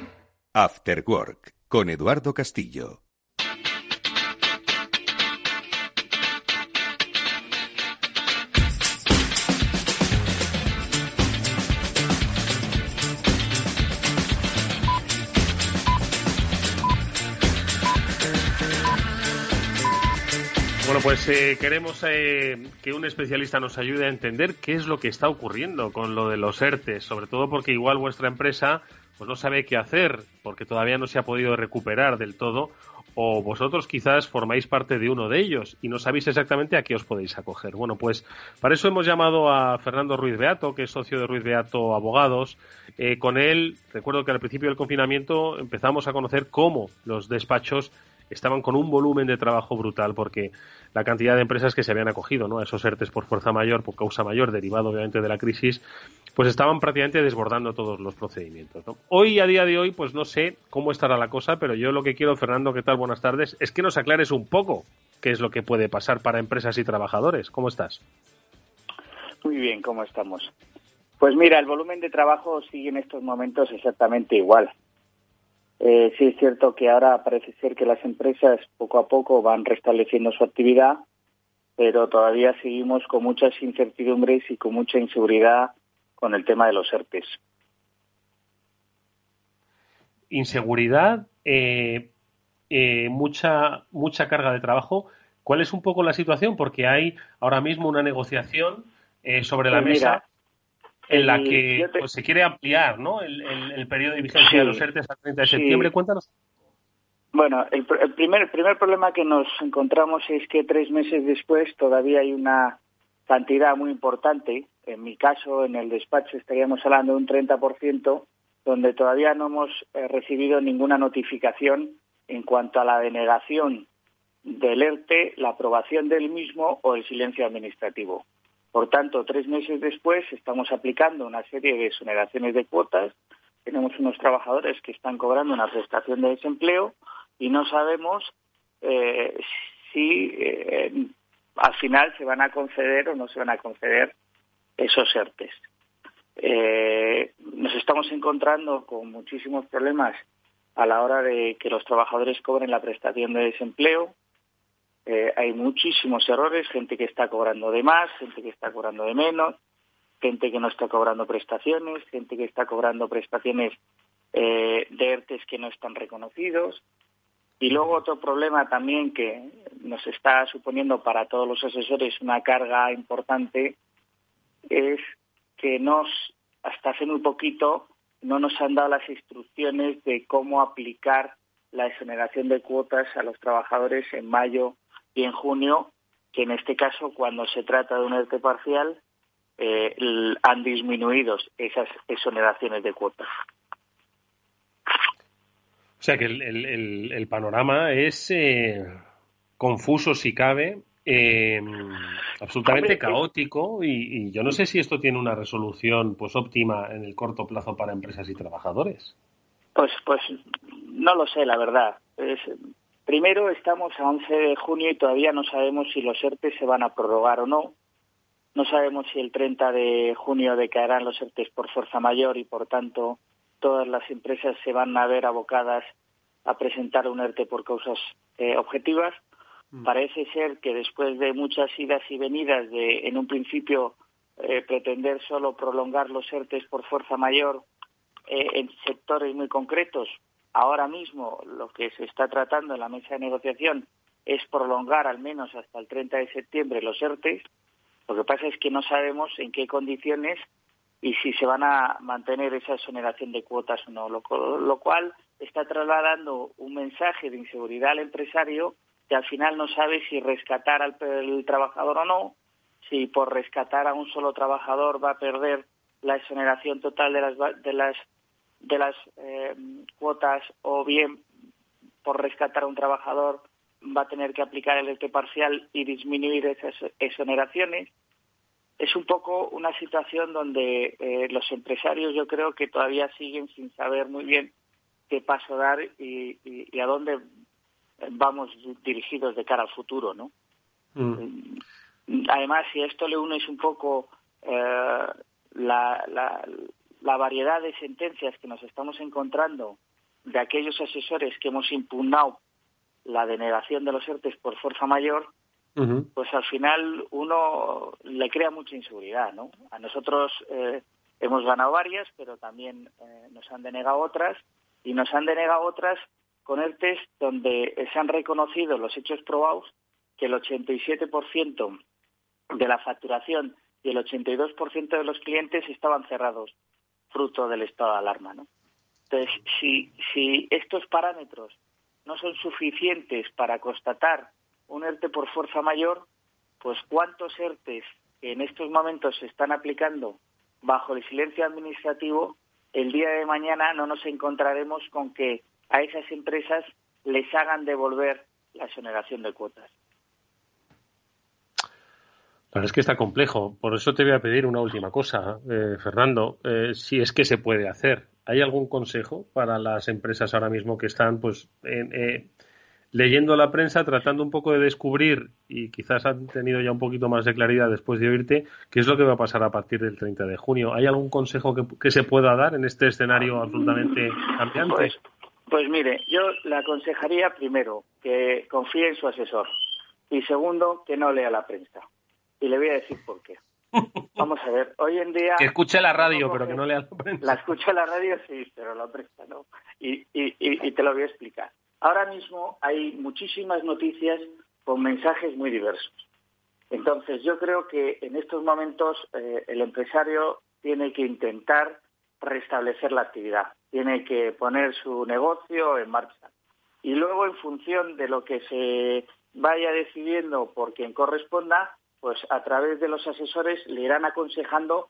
After Work con Eduardo Castillo. Bueno, pues eh, queremos eh, que un especialista nos ayude a entender qué es lo que está ocurriendo con lo de los ERTES, sobre todo porque igual vuestra empresa pues no sabe qué hacer porque todavía no se ha podido recuperar del todo o vosotros quizás formáis parte de uno de ellos y no sabéis exactamente a qué os podéis acoger. Bueno, pues para eso hemos llamado a Fernando Ruiz Beato, que es socio de Ruiz Beato Abogados. Eh, con él, recuerdo que al principio del confinamiento empezamos a conocer cómo los despachos estaban con un volumen de trabajo brutal porque la cantidad de empresas que se habían acogido ¿no? a esos ERTES por fuerza mayor, por causa mayor, derivado obviamente de la crisis, pues estaban prácticamente desbordando todos los procedimientos. Hoy, a día de hoy, pues no sé cómo estará la cosa, pero yo lo que quiero, Fernando, ¿qué tal? Buenas tardes, es que nos aclares un poco qué es lo que puede pasar para empresas y trabajadores. ¿Cómo estás? Muy bien, ¿cómo estamos? Pues mira, el volumen de trabajo sigue en estos momentos exactamente igual. Eh, sí es cierto que ahora parece ser que las empresas poco a poco van restableciendo su actividad, pero todavía seguimos con muchas incertidumbres y con mucha inseguridad con el tema de los ERTES. Inseguridad, eh, eh, mucha, mucha carga de trabajo. ¿Cuál es un poco la situación? Porque hay ahora mismo una negociación sobre la pues mesa en la que pues, se quiere ampliar ¿no? el, periodo de vigencia de los ERTES al 30 de septiembre. Cuéntanos. Bueno, el, primer, el primer problema que nos encontramos es que tres meses después todavía hay una cantidad muy importante. En mi caso, en el despacho estaríamos hablando de un 30%, donde todavía no hemos eh, recibido ninguna notificación en cuanto a la denegación del ERTE, la aprobación del mismo o el silencio administrativo. Por tanto, tres meses después estamos aplicando una serie de exoneraciones de cuotas. Tenemos unos trabajadores que están cobrando una prestación de desempleo y no sabemos eh, si eh, al final se van a conceder o no se van a conceder esos ERTES. Eh, nos estamos encontrando con muchísimos problemas a la hora de que los trabajadores cobren la prestación de desempleo, eh, hay muchísimos errores, gente que está cobrando de más, gente que está cobrando de menos, gente que no está cobrando prestaciones, gente que está cobrando prestaciones eh, de ERTES que no están reconocidos. Y luego otro problema también que nos está suponiendo para todos los asesores una carga importante es que nos, hasta hace muy poquito, no nos han dado las instrucciones de cómo aplicar la exoneración de cuotas a los trabajadores en mayo y en junio, que en este caso, cuando se trata de un ERTE parcial, eh, han disminuido esas exoneraciones de cuotas. O sea que el, panorama es eh, confuso si cabe, eh, absolutamente caótico y, y, yo no sé si esto tiene una resolución pues óptima en el corto plazo para empresas y trabajadores. Pues, pues no lo sé, la verdad. Es, Primero, estamos a 11 de junio y todavía no sabemos si los ERTES se van a prorrogar o no. No sabemos si el 30 de junio decaerán los ERTES por fuerza mayor y, por tanto, todas las empresas se van a ver abocadas a presentar un ERTE por causas eh, objetivas. Mm. Parece ser que después de muchas idas y venidas de, en un principio, eh, pretender solo prolongar los ERTES por fuerza mayor eh, en sectores muy concretos, Ahora mismo lo que se está tratando en la mesa de negociación es prolongar al menos hasta el 30 de septiembre los ERTES. Lo que pasa es que no sabemos en qué condiciones y si se van a mantener esa exoneración de cuotas o no, lo, cual está trasladando un mensaje de inseguridad al empresario que al final no sabe si rescatar al trabajador o no, si por rescatar a un solo trabajador va a perder la exoneración total de las, de las de las eh, cuotas o bien por rescatar a un trabajador va a tener que aplicar el ERTE parcial y disminuir esas exoneraciones. Es un poco una situación donde eh, los empresarios yo creo que todavía siguen sin saber muy bien qué paso dar y, a dónde vamos dirigidos de cara al futuro, ¿no? Mm. Además, si a esto le unes un poco eh, la, la variedad de sentencias que nos estamos encontrando de aquellos asesores que hemos impugnado la denegación de los ERTES por fuerza mayor, pues al final uno le crea mucha inseguridad, ¿no? A nosotros eh, hemos ganado varias, pero también eh, nos han denegado otras, y nos han denegado otras con ERTES donde se han reconocido los hechos probados que el 87% de la facturación y el 82% de los clientes estaban cerrados, fruto del estado de alarma, ¿no? Entonces, si, si estos parámetros no son suficientes para constatar un ERTE por fuerza mayor, pues cuántos ERTES que en estos momentos se están aplicando bajo el silencio administrativo, el día de mañana no nos encontraremos con que a esas empresas les hagan devolver la exoneración de cuotas. La es que está complejo. Por eso te voy a pedir una última cosa, eh, Fernando, eh, si es que se puede hacer. ¿Hay algún consejo para las empresas ahora mismo que están pues eh, leyendo la prensa, tratando un poco de descubrir y quizás han tenido ya un poquito más de claridad después de oírte qué es lo que va a pasar a partir del 30 de junio? ¿Hay algún consejo que, se pueda dar en este escenario absolutamente cambiante? Pues, pues mire, yo le aconsejaría primero que confíe en su asesor y segundo que no lea la prensa. Y le voy a decir por qué. Vamos a ver, hoy en día... Que escuche la radio, pero que no lea la prensa. La escucha la radio, sí, pero la prensa no. Y, y, te lo voy a explicar. Ahora mismo hay muchísimas noticias con mensajes muy diversos. Entonces, yo creo que en estos momentos eh, el empresario tiene que intentar restablecer la actividad, tiene que poner su negocio en marcha. Y luego, en función de lo que se vaya decidiendo por quien corresponda, pues a través de los asesores le irán aconsejando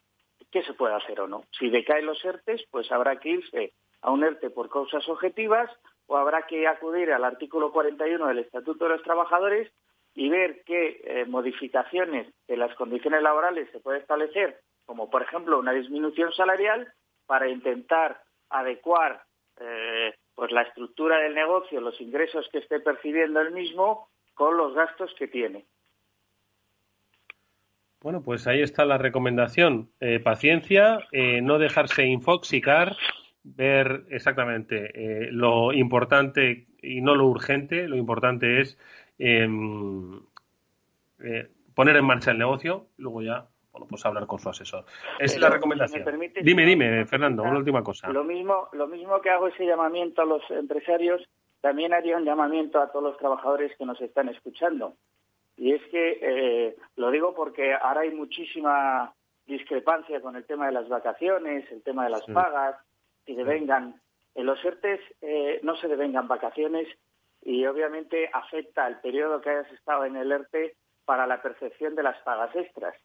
qué se puede hacer o no. Si decaen los ERTES, pues habrá que irse a un ERTE por causas objetivas o habrá que acudir al artículo 41 del Estatuto de los Trabajadores y ver qué eh, modificaciones de las condiciones laborales se puede establecer, como por ejemplo una disminución salarial, para intentar adecuar eh, pues la estructura del negocio, los ingresos que esté percibiendo el mismo, con los gastos que tiene. Bueno, pues ahí está la recomendación. Eh, paciencia, eh, no dejarse infoxicar, ver exactamente eh, lo importante y no lo urgente. Lo importante es em, poner en marcha el negocio, luego ya bueno, pues hablar con su asesor. Es la recomendación. dime, dime, Fernando, una última cosa. Lo mismo, lo mismo que hago ese llamamiento a los empresarios, también haría un llamamiento a todos los trabajadores que nos están escuchando. Y es que eh, lo digo porque ahora hay muchísima discrepancia con el tema de las vacaciones, el tema de las pagas, si devengan. En los ERTES eh, no se devengan vacaciones y obviamente afecta el periodo que hayas estado en el ERTE para la percepción de las pagas extras.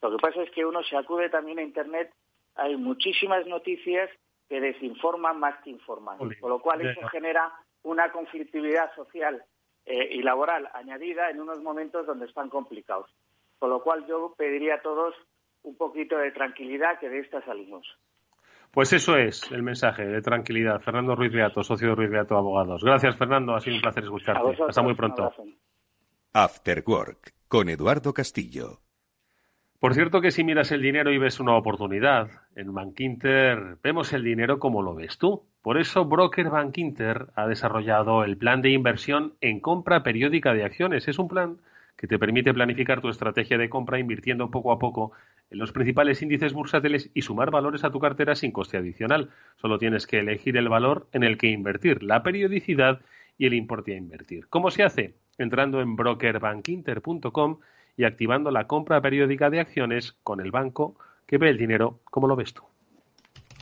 Lo que pasa es que uno se acude también a Internet, hay muchísimas noticias que desinforman más que informan, con lo cual eso genera una conflictividad social eh, y laboral añadida en unos momentos donde están complicados. Con lo cual yo pediría a todos un poquito de tranquilidad, que de esta salimos. Pues eso es el mensaje de tranquilidad. Fernando Ruiz Beato, socio de Ruiz Beato Abogados. Gracias, Fernando. Ha sido un placer escucharte. Hasta muy pronto. After Work, con Eduardo Castillo. Por cierto que si miras el dinero y ves una oportunidad, en Bankinter vemos el dinero como lo ves tú. Por eso Broker Bankinter ha desarrollado el plan de inversión en compra periódica de acciones. Es un plan que te permite planificar tu estrategia de compra invirtiendo poco a poco en los principales índices bursátiles y sumar valores a tu cartera sin coste adicional. Solo tienes que elegir el valor en el que invertir, la periodicidad y el importe a invertir. ¿Cómo se hace? Entrando en brokerbankinter.com y activando la compra periódica de acciones con el banco que ve el dinero como lo ves tú.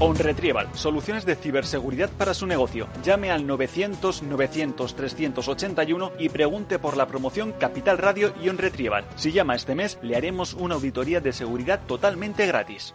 OnRetrieval, soluciones de ciberseguridad para su negocio. Llame al 900 900 381 y pregunte por la promoción Capital Radio y OnRetrieval. Si llama este mes, le haremos una auditoría de seguridad totalmente gratis.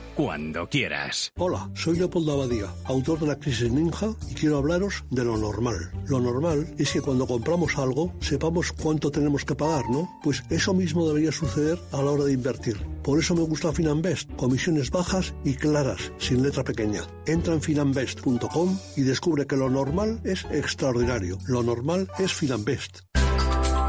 cuando quieras. Hola, soy Leopoldo Abadía, autor de La Crisis Ninja, y quiero hablaros de lo normal. Lo normal es que cuando compramos algo sepamos cuánto tenemos que pagar, ¿no? Pues eso mismo debería suceder a la hora de invertir. Por eso me gusta Finanbest, comisiones bajas y claras, sin letra pequeña. Entra en finanbest.com y descubre que lo normal es extraordinario. Lo normal es Finanbest.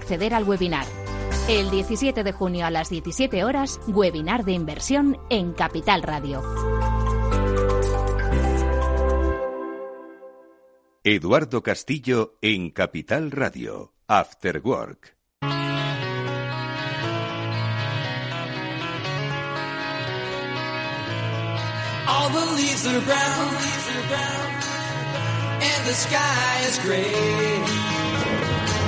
acceder al webinar. El 17 de junio a las 17 horas, webinar de inversión en Capital Radio. Eduardo Castillo en Capital Radio, After Work. All the leaves are brown, and the sky is gray.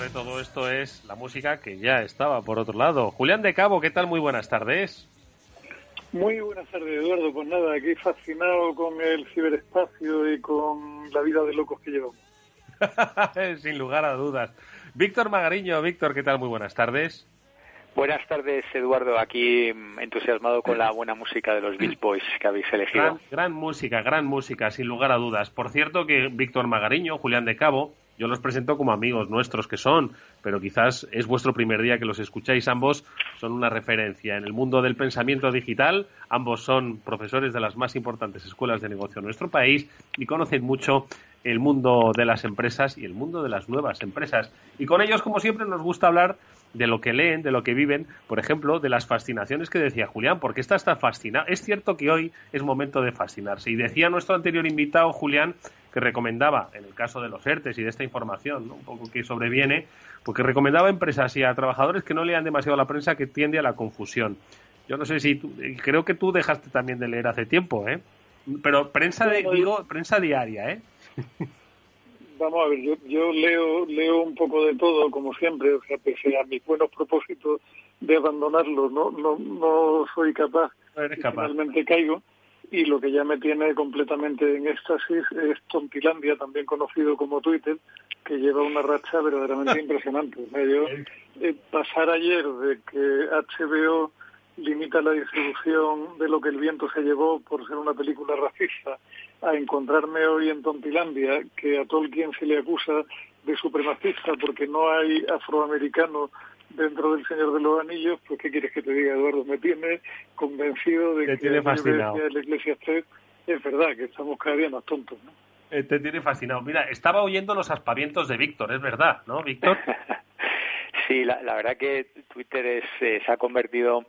De todo esto es la música que ya estaba por otro lado. Julián de Cabo, ¿qué tal? Muy buenas tardes. Muy buenas tardes, Eduardo. Pues nada, aquí fascinado con el ciberespacio y con la vida de locos que llevamos. Sin lugar a dudas. Víctor Magariño, Víctor, ¿qué tal? Muy buenas tardes. Buenas tardes, Eduardo. Aquí mm, entusiasmado con la buena música de los Beach Boys que habéis elegido. Gran, gran música, gran música, sin lugar a dudas. Por cierto que Víctor Magariño, Julián de Cabo, yo los presento como amigos nuestros que son, pero quizás es vuestro primer día que los escucháis. Ambos son una referencia en el mundo del pensamiento digital. Ambos son profesores de las más importantes escuelas de negocio en nuestro país y conocen mucho el mundo de las empresas y el mundo de las nuevas empresas. Y con ellos, como siempre, nos gusta hablar de lo que leen, de lo que viven, por ejemplo, de las fascinaciones que decía Julián, porque esta está fascinada. Es cierto que hoy es momento de fascinarse. Y decía nuestro anterior invitado, Julián, que recomendaba, en el caso de los ERTES y de esta información, un poco que sobreviene, porque recomendaba a empresas y a trabajadores que no lean demasiado la prensa, que tiende a la confusión. Yo no sé si creo que tú dejaste también de leer hace tiempo, ¿eh? Pero prensa de, digo, prensa diaria, ¿eh? Vamos a ver, yo, yo leo leo un poco de todo, como siempre, o sea, pese a mis buenos propósitos de abandonarlo, no no no soy capaz, no capaz. finalmente caigo y lo que ya me tiene completamente en éxtasis es Tontilandia, también conocido como Twitter, que lleva una racha verdaderamente impresionante. O yo, eh, pasar ayer de que HBO limita la distribución de lo que el viento se llevó por ser una película racista, a encontrarme hoy en Tontilandia que a Tolkien se le acusa de supremacista porque no hay afroamericano dentro del Señor de los Anillos, pues ¿qué quieres que te diga, Eduardo? Me tiene convencido de que la iglesia, la iglesia es verdad, que estamos cada día más tontos, ¿no? Eh, te tiene fascinado. Mira, estaba oyendo los aspavientos de Víctor, es verdad, ¿no, Víctor? sí, la, verdad que Twitter es, eh, se ha convertido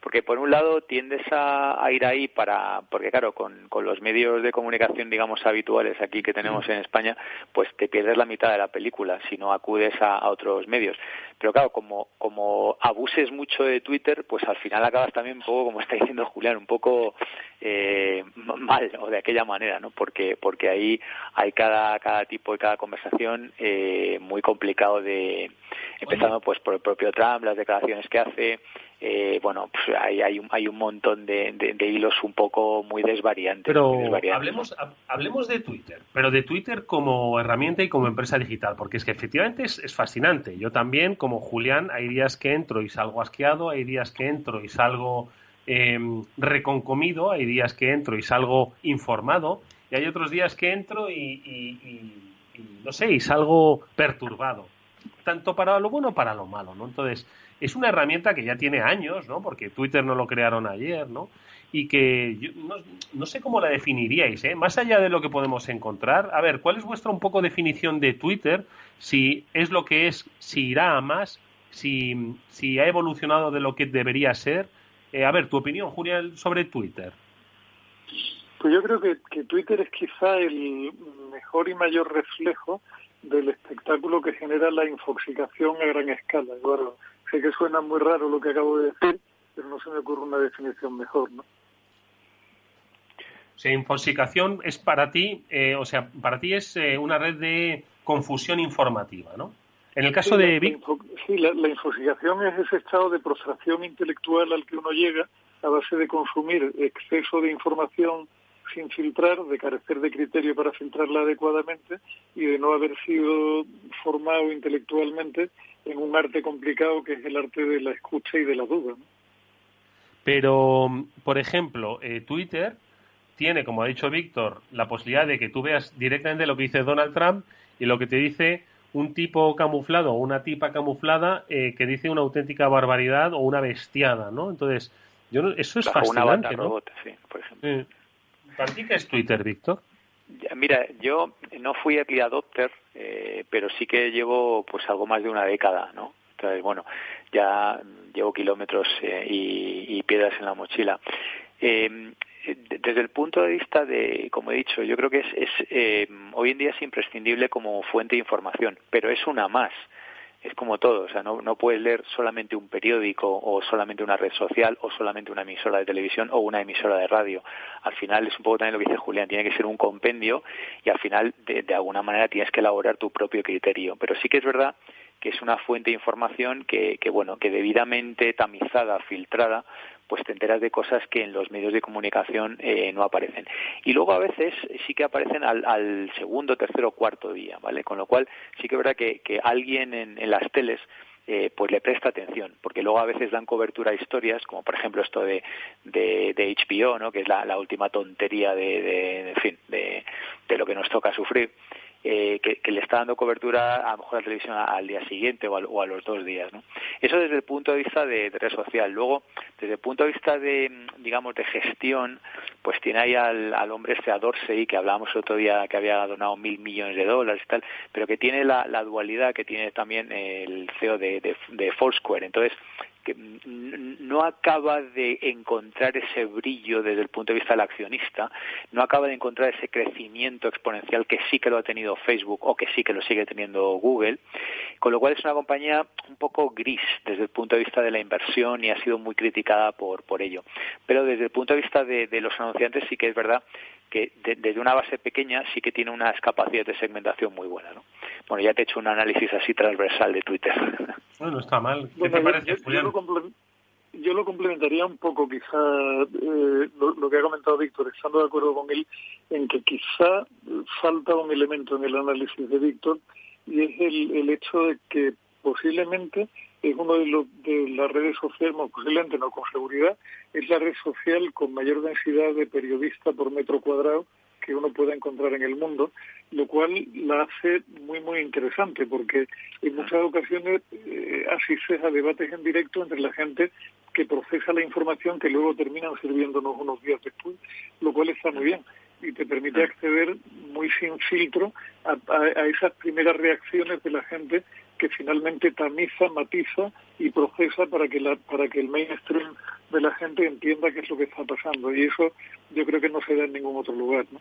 porque por un lado tiendes a, ir ahí para, porque claro, con, con, los medios de comunicación, digamos, habituales aquí que tenemos en España, pues te pierdes la mitad de la película si no acudes a, otros medios. Pero claro, como, como abuses mucho de Twitter, pues al final acabas también un poco, como está diciendo Julián, un poco eh, mal o de aquella manera, ¿no? Porque, porque ahí hay cada, cada tipo y cada conversación eh, muy complicado de, empezando pues por el propio Trump, las declaraciones que hace, eh, bueno, pues hay, hay, un, hay un montón de, de, hilos un poco muy desvariantes. Pero hablemos, hablemos de Twitter, pero de Twitter como herramienta y como empresa digital, porque es que efectivamente es, es, fascinante. Yo también, como Julián, hay días que entro y salgo asqueado, hay días que entro y salgo eh, reconcomido, hay días que entro y salgo informado, y hay otros días que entro y no sé, y salgo perturbado tanto para lo bueno como para lo malo, ¿no? Entonces, es una herramienta que ya tiene años, ¿no? Porque Twitter no lo crearon ayer, ¿no? Y que yo no, sé cómo la definiríais, ¿eh? Más allá de lo que podemos encontrar, a ver, ¿cuál es vuestra un poco definición de Twitter? Si es lo que es, si irá a más, si, si ha evolucionado de lo que debería ser. Eh, a ver, tu opinión, Julián, sobre Twitter. Pues yo creo que, Twitter es quizá el mejor y mayor reflejo del espectáculo que genera la infoxicación a gran escala. Bueno, sé que suena muy raro lo que acabo de decir, pero no se me ocurre una definición mejor, ¿no? O sea, infoxicación es para ti, eh, o sea, para ti es eh, una red de confusión informativa, ¿no? En el caso de la, sí, la, la infoxicación es ese estado de prostración intelectual al que uno llega a base de consumir exceso de información sin filtrar, de carecer de criterio para filtrarla adecuadamente y de no haber sido formado intelectualmente en un arte complicado que es el arte de la escucha y de la duda. Pero, por ejemplo, eh, Twitter tiene, como ha dicho Víctor, la posibilidad de que tú veas directamente lo que dice Donald Trump y lo que te dice un tipo camuflado o una tipa camuflada eh, que dice una auténtica barbaridad o una bestiada, ¿no? Entonces, yo eso es fascinante, ¿no? sí, por ejemplo. ¿Para ti qué es Twitter, Víctor? Mira, yo no fui early adopter, eh, pero sí que llevo pues algo más de una década, ¿no? Entonces, bueno, ya llevo kilómetros eh, y, piedras en la mochila. Eh, desde el punto de vista de, como he dicho, yo creo que es, hoy en día es imprescindible como fuente de información, pero es una más es como todo, o sea, no, no puedes leer solamente un periódico o solamente una red social o solamente una emisora de televisión o una emisora de radio. Al final es un poco también lo que dice Julián, tiene que ser un compendio y al final de, de alguna manera tienes que elaborar tu propio criterio. Pero sí que es verdad que es una fuente de información que, que bueno, que debidamente tamizada, filtrada, pues te enteras de cosas que en los medios de comunicación eh, no aparecen. Y luego a veces sí que aparecen al, segundo, tercero, cuarto día, ¿vale? Con lo cual sí que es verdad que, que alguien en, las teles eh, pues le presta atención, porque luego a veces dan cobertura a historias, como por ejemplo esto de, de, HBO, ¿no? que es la, última tontería de, de, fin, de, de lo que nos toca sufrir, eh, que, le está dando cobertura a lo mejor a la televisión al día siguiente o a, los dos días. ¿no? Eso desde el punto de vista de, red social. Luego, desde el punto de vista de, digamos, de gestión, pues tiene ahí al, al hombre este a Dorsey, que hablábamos el otro día que había donado mil millones de dólares y tal, pero que tiene la, la dualidad que tiene también el CEO de, de, de Foursquare. Entonces, que no acaba de encontrar ese brillo desde el punto de vista del accionista, no acaba de encontrar ese crecimiento exponencial que sí que lo ha tenido Facebook o que sí que lo sigue teniendo Google, con lo cual es una compañía un poco gris desde el punto de vista de la inversión y ha sido muy criticada por, por ello. Pero desde el punto de vista de, de los anunciantes sí que es verdad que desde una base pequeña sí que tiene unas capacidades de segmentación muy buenas. ¿no? Bueno, ya te he hecho un análisis así transversal de Twitter. Bueno, está mal. ¿Qué te parece, yo, lo complementaría un poco, quizá, eh, lo, que ha comentado Víctor, estando de acuerdo con él, en que quizá falta un elemento en el análisis de Víctor, y es el, el hecho de que posiblemente es uno de, los, de las redes sociales, posiblemente no con seguridad, es la red social con mayor densidad de periodistas por metro cuadrado que uno pueda encontrar en el mundo, lo cual la hace muy, muy interesante, porque en muchas ocasiones eh, asistes a debates en directo entre la gente que procesa la información que luego terminan sirviéndonos unos días después, lo cual está muy bien y te permite acceder muy sin filtro a, a esas primeras reacciones de la gente que finalmente tamiza, matiza y procesa para que, la, para que el mainstream de la gente entienda qué es lo que está pasando. Y eso yo creo que no se da en ningún otro lugar. ¿no?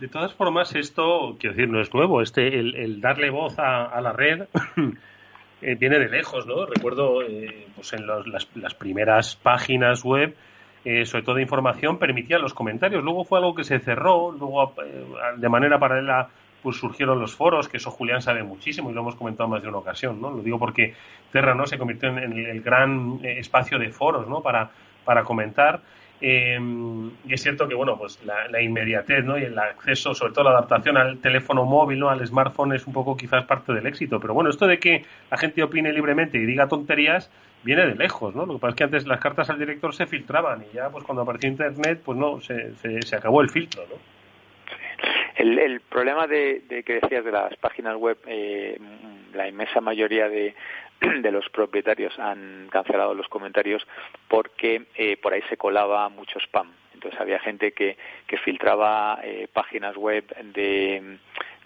De todas formas, esto, quiero decir, no es nuevo. Este, el, darle voz a, la red eh, viene de lejos, ¿no? Recuerdo, eh, pues en las, primeras páginas web, eh, sobre todo de información, permitían los comentarios. Luego fue algo que se cerró, luego de manera paralela pues surgieron los foros, que eso Julián sabe muchísimo y lo hemos comentado más de una ocasión, ¿no? Lo digo porque Terra, ¿no? Se convirtió en, el gran espacio de foros, ¿no? Para, para comentar eh, y es cierto que, bueno, pues la, inmediatez, ¿no? Y el acceso, sobre todo la adaptación al teléfono móvil, ¿no? Al smartphone es un poco quizás parte del éxito. Pero bueno, esto de que la gente opine libremente y diga tonterías viene de lejos, ¿no? Lo que pasa es que antes las cartas al director se filtraban y ya, pues cuando apareció Internet, pues no, se, se, acabó el filtro, ¿no? El, el problema de, de, que decías de las páginas web, eh, la inmensa mayoría de, de los propietarios han cancelado los comentarios porque eh, por ahí se colaba mucho spam. Entonces había gente que, que filtraba eh, páginas web de,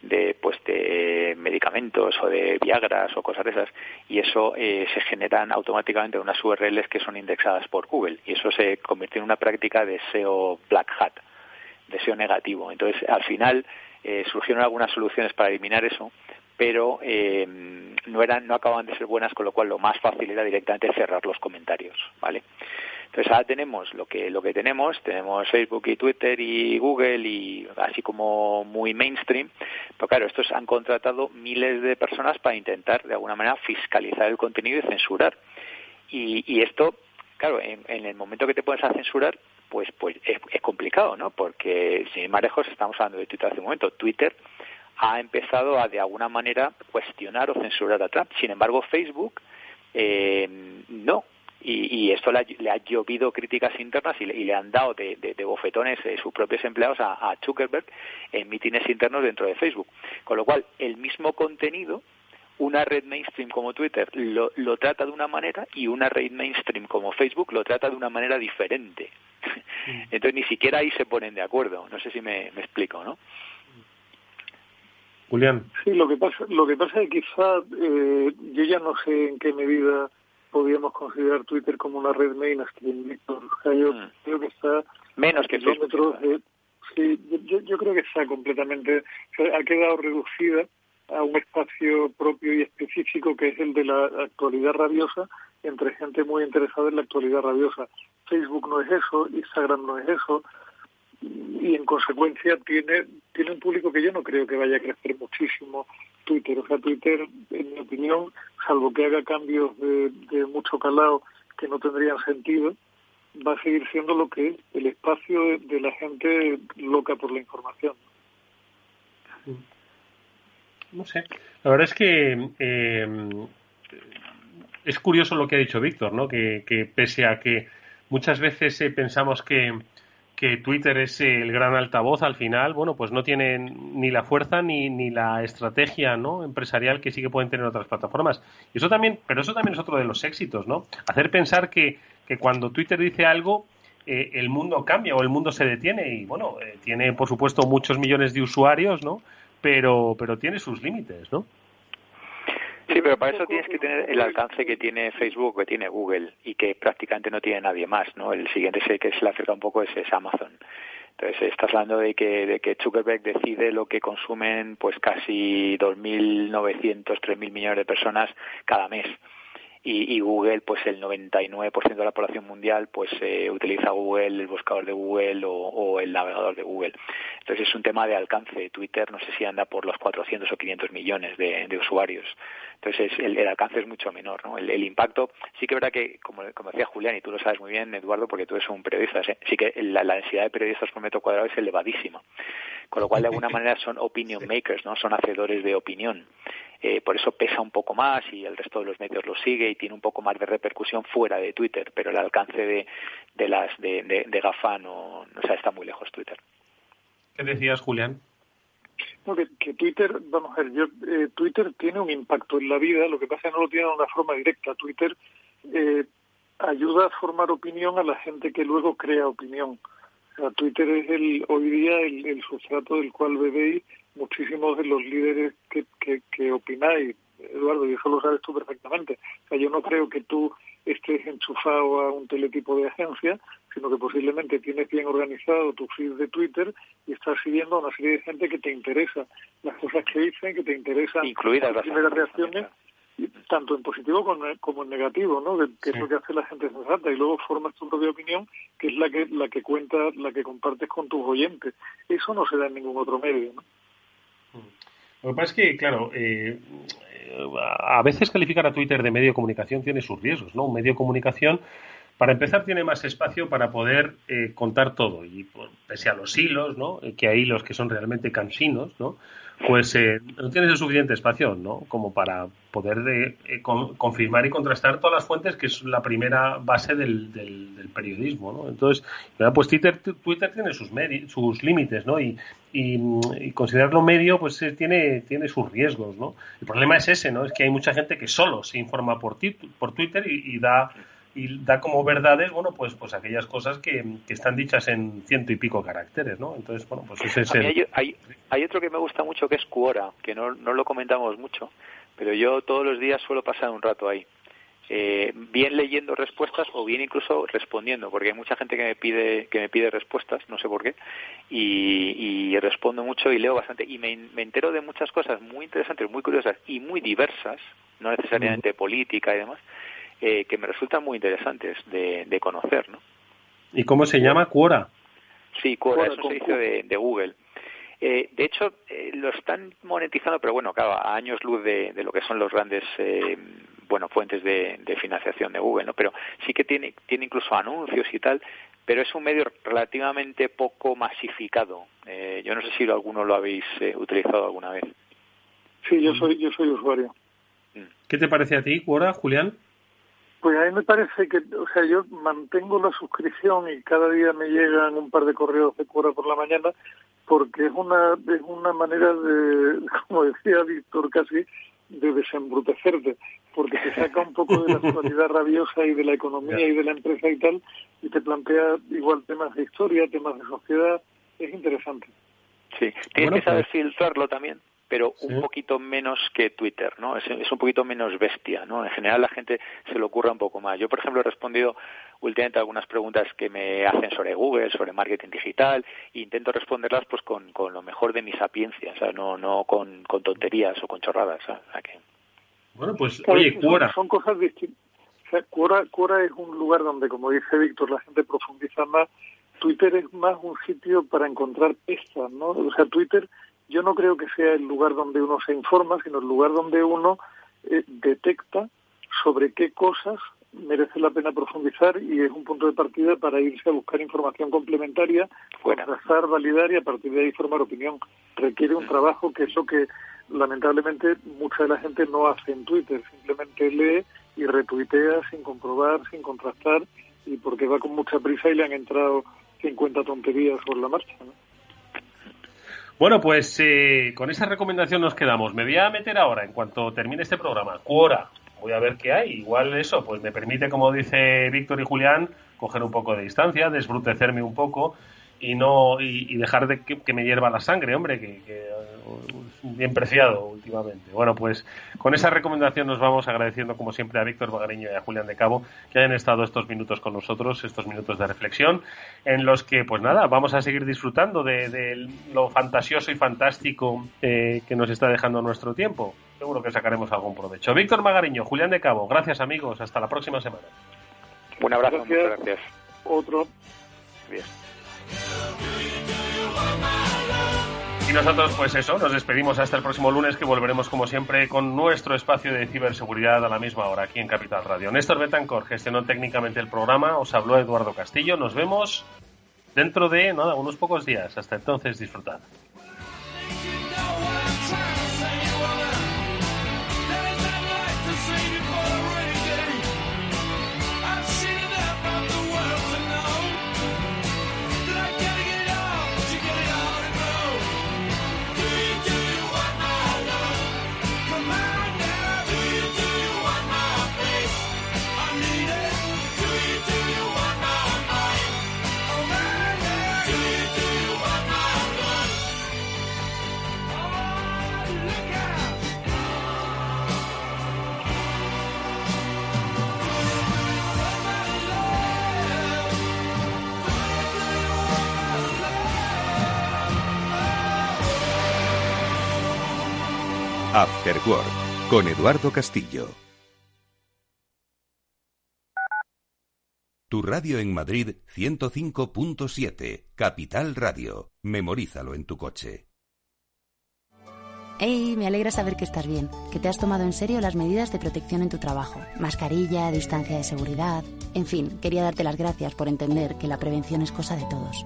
de pues de medicamentos o de viagras o cosas de esas y eso eh, se generan automáticamente unas URLs que son indexadas por Google y eso se convirtió en una práctica de SEO black hat, de SEO negativo. Entonces al final surgieron algunas soluciones para eliminar eso, pero eh, no eran no acababan de ser buenas con lo cual lo más fácil era directamente cerrar los comentarios vale entonces ahora tenemos lo que lo que tenemos tenemos Facebook y Twitter y Google y así como muy mainstream pero claro estos han contratado miles de personas para intentar de alguna manera fiscalizar el contenido y censurar. Y, y esto claro en, el momento que te pones a censurar pues pues es, es complicado no porque sin lejos estamos hablando de Twitter hace un momento. Twitter ha empezado a de alguna manera cuestionar o censurar a Trump. Sin embargo, Facebook eh, no. Y, esto le ha, llovido críticas internas y le, han dado de, bofetones eh, sus propios empleados a, Zuckerberg en mítines internos dentro de Facebook. Con lo cual, el mismo contenido una red mainstream como Twitter lo, lo, trata de una manera y una red mainstream como Facebook lo trata de una manera diferente. Mm. Entonces ni siquiera ahí se ponen de acuerdo. No sé si me, me explico, ¿no? Julián. Sí, lo que pasa, lo que pasa es que quizá eh, yo ya no sé en qué medida podríamos considerar Twitter como una red mainstream, Víctor. O sea, yo mm. creo que está menos que kilómetros sí, yo, yo creo que está completamente, ha quedado reducida a un espacio propio y específico que es el de la actualidad rabiosa entre gente muy interesada en la actualidad rabiosa. Facebook no es eso, Instagram no es eso, y en consecuencia tiene tiene un público que yo no creo que vaya a crecer muchísimo Twitter. O sea, Twitter, en mi opinión, salvo que haga cambios de, mucho calado que no tendrían sentido, va a seguir siendo lo que es el espacio de, la gente loca por la información. No sé. La verdad es que eh, es curioso lo que ha dicho Víctor, ¿no? Que, que pese a que muchas veces eh, pensamos que que Twitter es el gran altavoz al final, bueno, pues no tienen ni la fuerza ni, ni la estrategia ¿no? empresarial que sí que pueden tener otras plataformas. Y eso también, pero eso también es otro de los éxitos, ¿no? Hacer pensar que, que cuando Twitter dice algo, eh, el mundo cambia o el mundo se detiene y bueno, eh, tiene por supuesto muchos millones de usuarios, ¿no? Pero, pero tiene sus límites, ¿no? Sí, pero para eso tienes que tener el alcance que tiene Facebook, que tiene Google y que prácticamente no tiene nadie más, ¿no? El siguiente que se le acerca un poco es, Amazon. Entonces, estás hablando de que, de que Zuckerberg decide lo que consumen pues casi 2.900, 3.000 millones de personas cada mes y, Google, pues el 99% de la población mundial, pues eh, utiliza Google, el buscador de Google o, el navegador de Google. Entonces es un tema de alcance. Twitter no sé si anda por los 400 o 500 millones de, usuarios. Entonces el, alcance es mucho menor, ¿no? El, impacto, sí que es verdad que, como, decía Julián, y tú lo sabes muy bien, Eduardo, porque tú eres un periodista, sí que la, la densidad de periodistas por metro cuadrado es elevadísima. Con lo cual, de alguna manera, son opinion makers, ¿no? Son hacedores de opinión. Eh, por eso pesa un poco más y el resto de los medios lo sigue y tiene un poco más de repercusión fuera de Twitter, pero el alcance de, de las de, de, GAFA no, o sea, está muy lejos Twitter. ¿Qué decías, Julián? que, Twitter, vamos a ver, yo, eh, Twitter tiene un impacto en la vida, lo que pasa es que no lo tiene de una forma directa. Twitter eh, ayuda a formar opinión a la gente que luego crea opinión. Twitter es el, hoy día el, el sustrato del cual bebéis muchísimos de los líderes que, que, que opináis, Eduardo, y eso lo sabes tú perfectamente. O sea, yo no creo que tú estés enchufado a un teletipo de agencia, sino que posiblemente tienes bien organizado tu feed de Twitter y estás siguiendo a una serie de gente que te interesa. Las cosas que dicen, que te interesan. Incluidas las primeras reacciones, tanto en positivo como en negativo, ¿no? Que, es lo que hace la gente sensata y luego formas tu propia opinión, que es la que la que cuentas, la que compartes con tus oyentes. Eso no se da en ningún otro medio, ¿no? Lo que pasa es que, claro, eh, a veces calificar a Twitter de medio de comunicación tiene sus riesgos, ¿no? Un medio de comunicación para empezar, tiene más espacio para poder eh, contar todo. Y pese a los hilos, ¿no? que hay hilos que son realmente cansinos, ¿no? Pues eh, no tienes el suficiente espacio ¿no? como para poder eh, confirmar y contrastar todas las fuentes, que es la primera base del, del, periodismo. ¿no? Entonces, pues Twitter, Twitter tiene sus, sus límites ¿no? y, y, considerarlo medio pues tiene, tiene sus riesgos. ¿no? El problema es ese, ¿no? es que hay mucha gente que solo se informa por, por Twitter y da y da como verdades, bueno, pues, pues aquellas cosas que, están dichas en ciento y pico caracteres, ¿no? Entonces, bueno, pues ese es el... hay, hay, otro que me gusta mucho que es Quora, que no, no lo comentamos mucho, pero yo todos los días suelo pasar un rato ahí. Eh, bien leyendo respuestas o bien incluso respondiendo, porque hay mucha gente que me pide que me pide respuestas, no sé por qué, y, respondo mucho y leo bastante y me, me, entero de muchas cosas muy interesantes, muy curiosas y muy diversas, no necesariamente política y demás, eh, que me resultan muy interesantes de, conocer, ¿no? ¿Y cómo se llama Quora? Sí, Quora, es un servicio de, Google. Eh, de hecho, eh, lo están monetizando, pero bueno, claro, a años luz de, lo que son los grandes bueno fuentes de, financiación de Google, ¿no? Pero sí que tiene, tiene incluso anuncios y tal, pero es un medio relativamente poco masificado. yo no sé si alguno lo habéis utilizado alguna vez. Sí, yo soy, yo soy usuario. ¿Qué te parece a ti, Quora, Julián? Pues a mí me parece que, o sea, yo mantengo la suscripción y cada día me llegan un par de correos de cura por la mañana porque es una es una manera de, como decía Víctor casi, de desembrutecerte, porque te saca un poco de la actualidad rabiosa y de la economía y de la empresa y tal, y te plantea igual temas de historia, temas de sociedad, es interesante. Sí, tienes que saber pues filtrarlo también pero un poquito menos que Twitter, ¿no? Es, un poquito menos bestia, ¿no? En general la gente se le ocurra un poco más. Yo, por ejemplo, he respondido últimamente algunas preguntas que me hacen sobre Google, sobre marketing digital, e intento responderlas pues con, con lo mejor de mi sapiencia, o sea, no, no con, con tonterías o con chorradas, Bueno, pues, oye, Quora... Son, cosas distintas. O sea, Quora es un lugar donde, como dice Víctor, la gente profundiza más. Twitter es más un sitio para encontrar pistas, ¿no? O sea, Twitter yo no creo que sea el lugar donde uno se informa, sino el lugar donde uno eh, detecta sobre qué cosas merece la pena profundizar y es un punto de partida para irse a buscar información complementaria, contrastar, validar y a partir de ahí formar opinión. Requiere un trabajo que es lo que lamentablemente mucha de la gente no hace en Twitter, simplemente lee y retuitea sin comprobar, sin contrastar y porque va con mucha prisa y le han entrado 50 tonterías por la marcha. ¿no? Bueno, pues eh, con esa recomendación nos quedamos. Me voy a meter ahora, en cuanto termine este programa, Quora. Voy a ver qué hay. Igual eso, pues me permite, como dice Víctor y Julián, coger un poco de distancia, desbrutecerme un poco y no y, dejar de que, me hierva la sangre, hombre, que, es bien preciado últimamente. Bueno, pues con esa recomendación nos vamos agradeciendo como siempre a Víctor Bagariño y a Julián de Cabo que hayan estado estos minutos con nosotros, estos minutos de reflexión, en los que, pues nada, vamos a seguir disfrutando de, lo fantasioso y fantástico eh, que nos está dejando nuestro tiempo. Seguro que sacaremos algún provecho. Víctor Magariño, Julián de Cabo, gracias amigos, hasta la próxima semana. Un abrazo, muchas gracias. Otro. Bien. Y nosotros, pues eso, nos despedimos hasta el próximo lunes que volveremos como siempre con nuestro espacio de ciberseguridad a la misma hora aquí en Capital Radio. Néstor Betancor gestionó técnicamente el programa, os habló Eduardo Castillo, nos vemos dentro de nada, unos pocos días. Hasta entonces, disfrutad. Con Eduardo Castillo. Tu radio en Madrid 105.7, Capital Radio. Memorízalo en tu coche. Hey, me alegra saber que estás bien, que te has tomado en serio las medidas de protección en tu trabajo. Mascarilla, distancia de seguridad. En fin, quería darte las gracias por entender que la prevención es cosa de todos.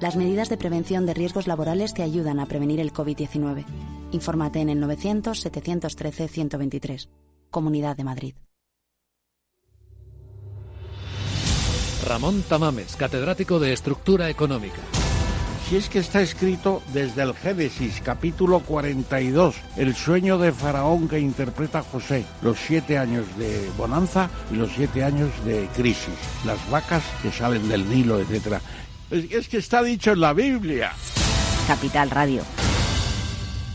Las medidas de prevención de riesgos laborales te ayudan a prevenir el COVID-19. Infórmate en el 900-713-123. Comunidad de Madrid. Ramón Tamames, catedrático de Estructura Económica. Si es que está escrito desde el Génesis, capítulo 42, el sueño de Faraón que interpreta José, los siete años de bonanza y los siete años de crisis, las vacas que salen del Nilo, etc. Es, es que está dicho en la Biblia. Capital Radio.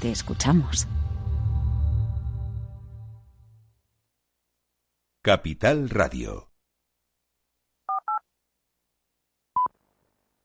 Te escuchamos. Capital Radio.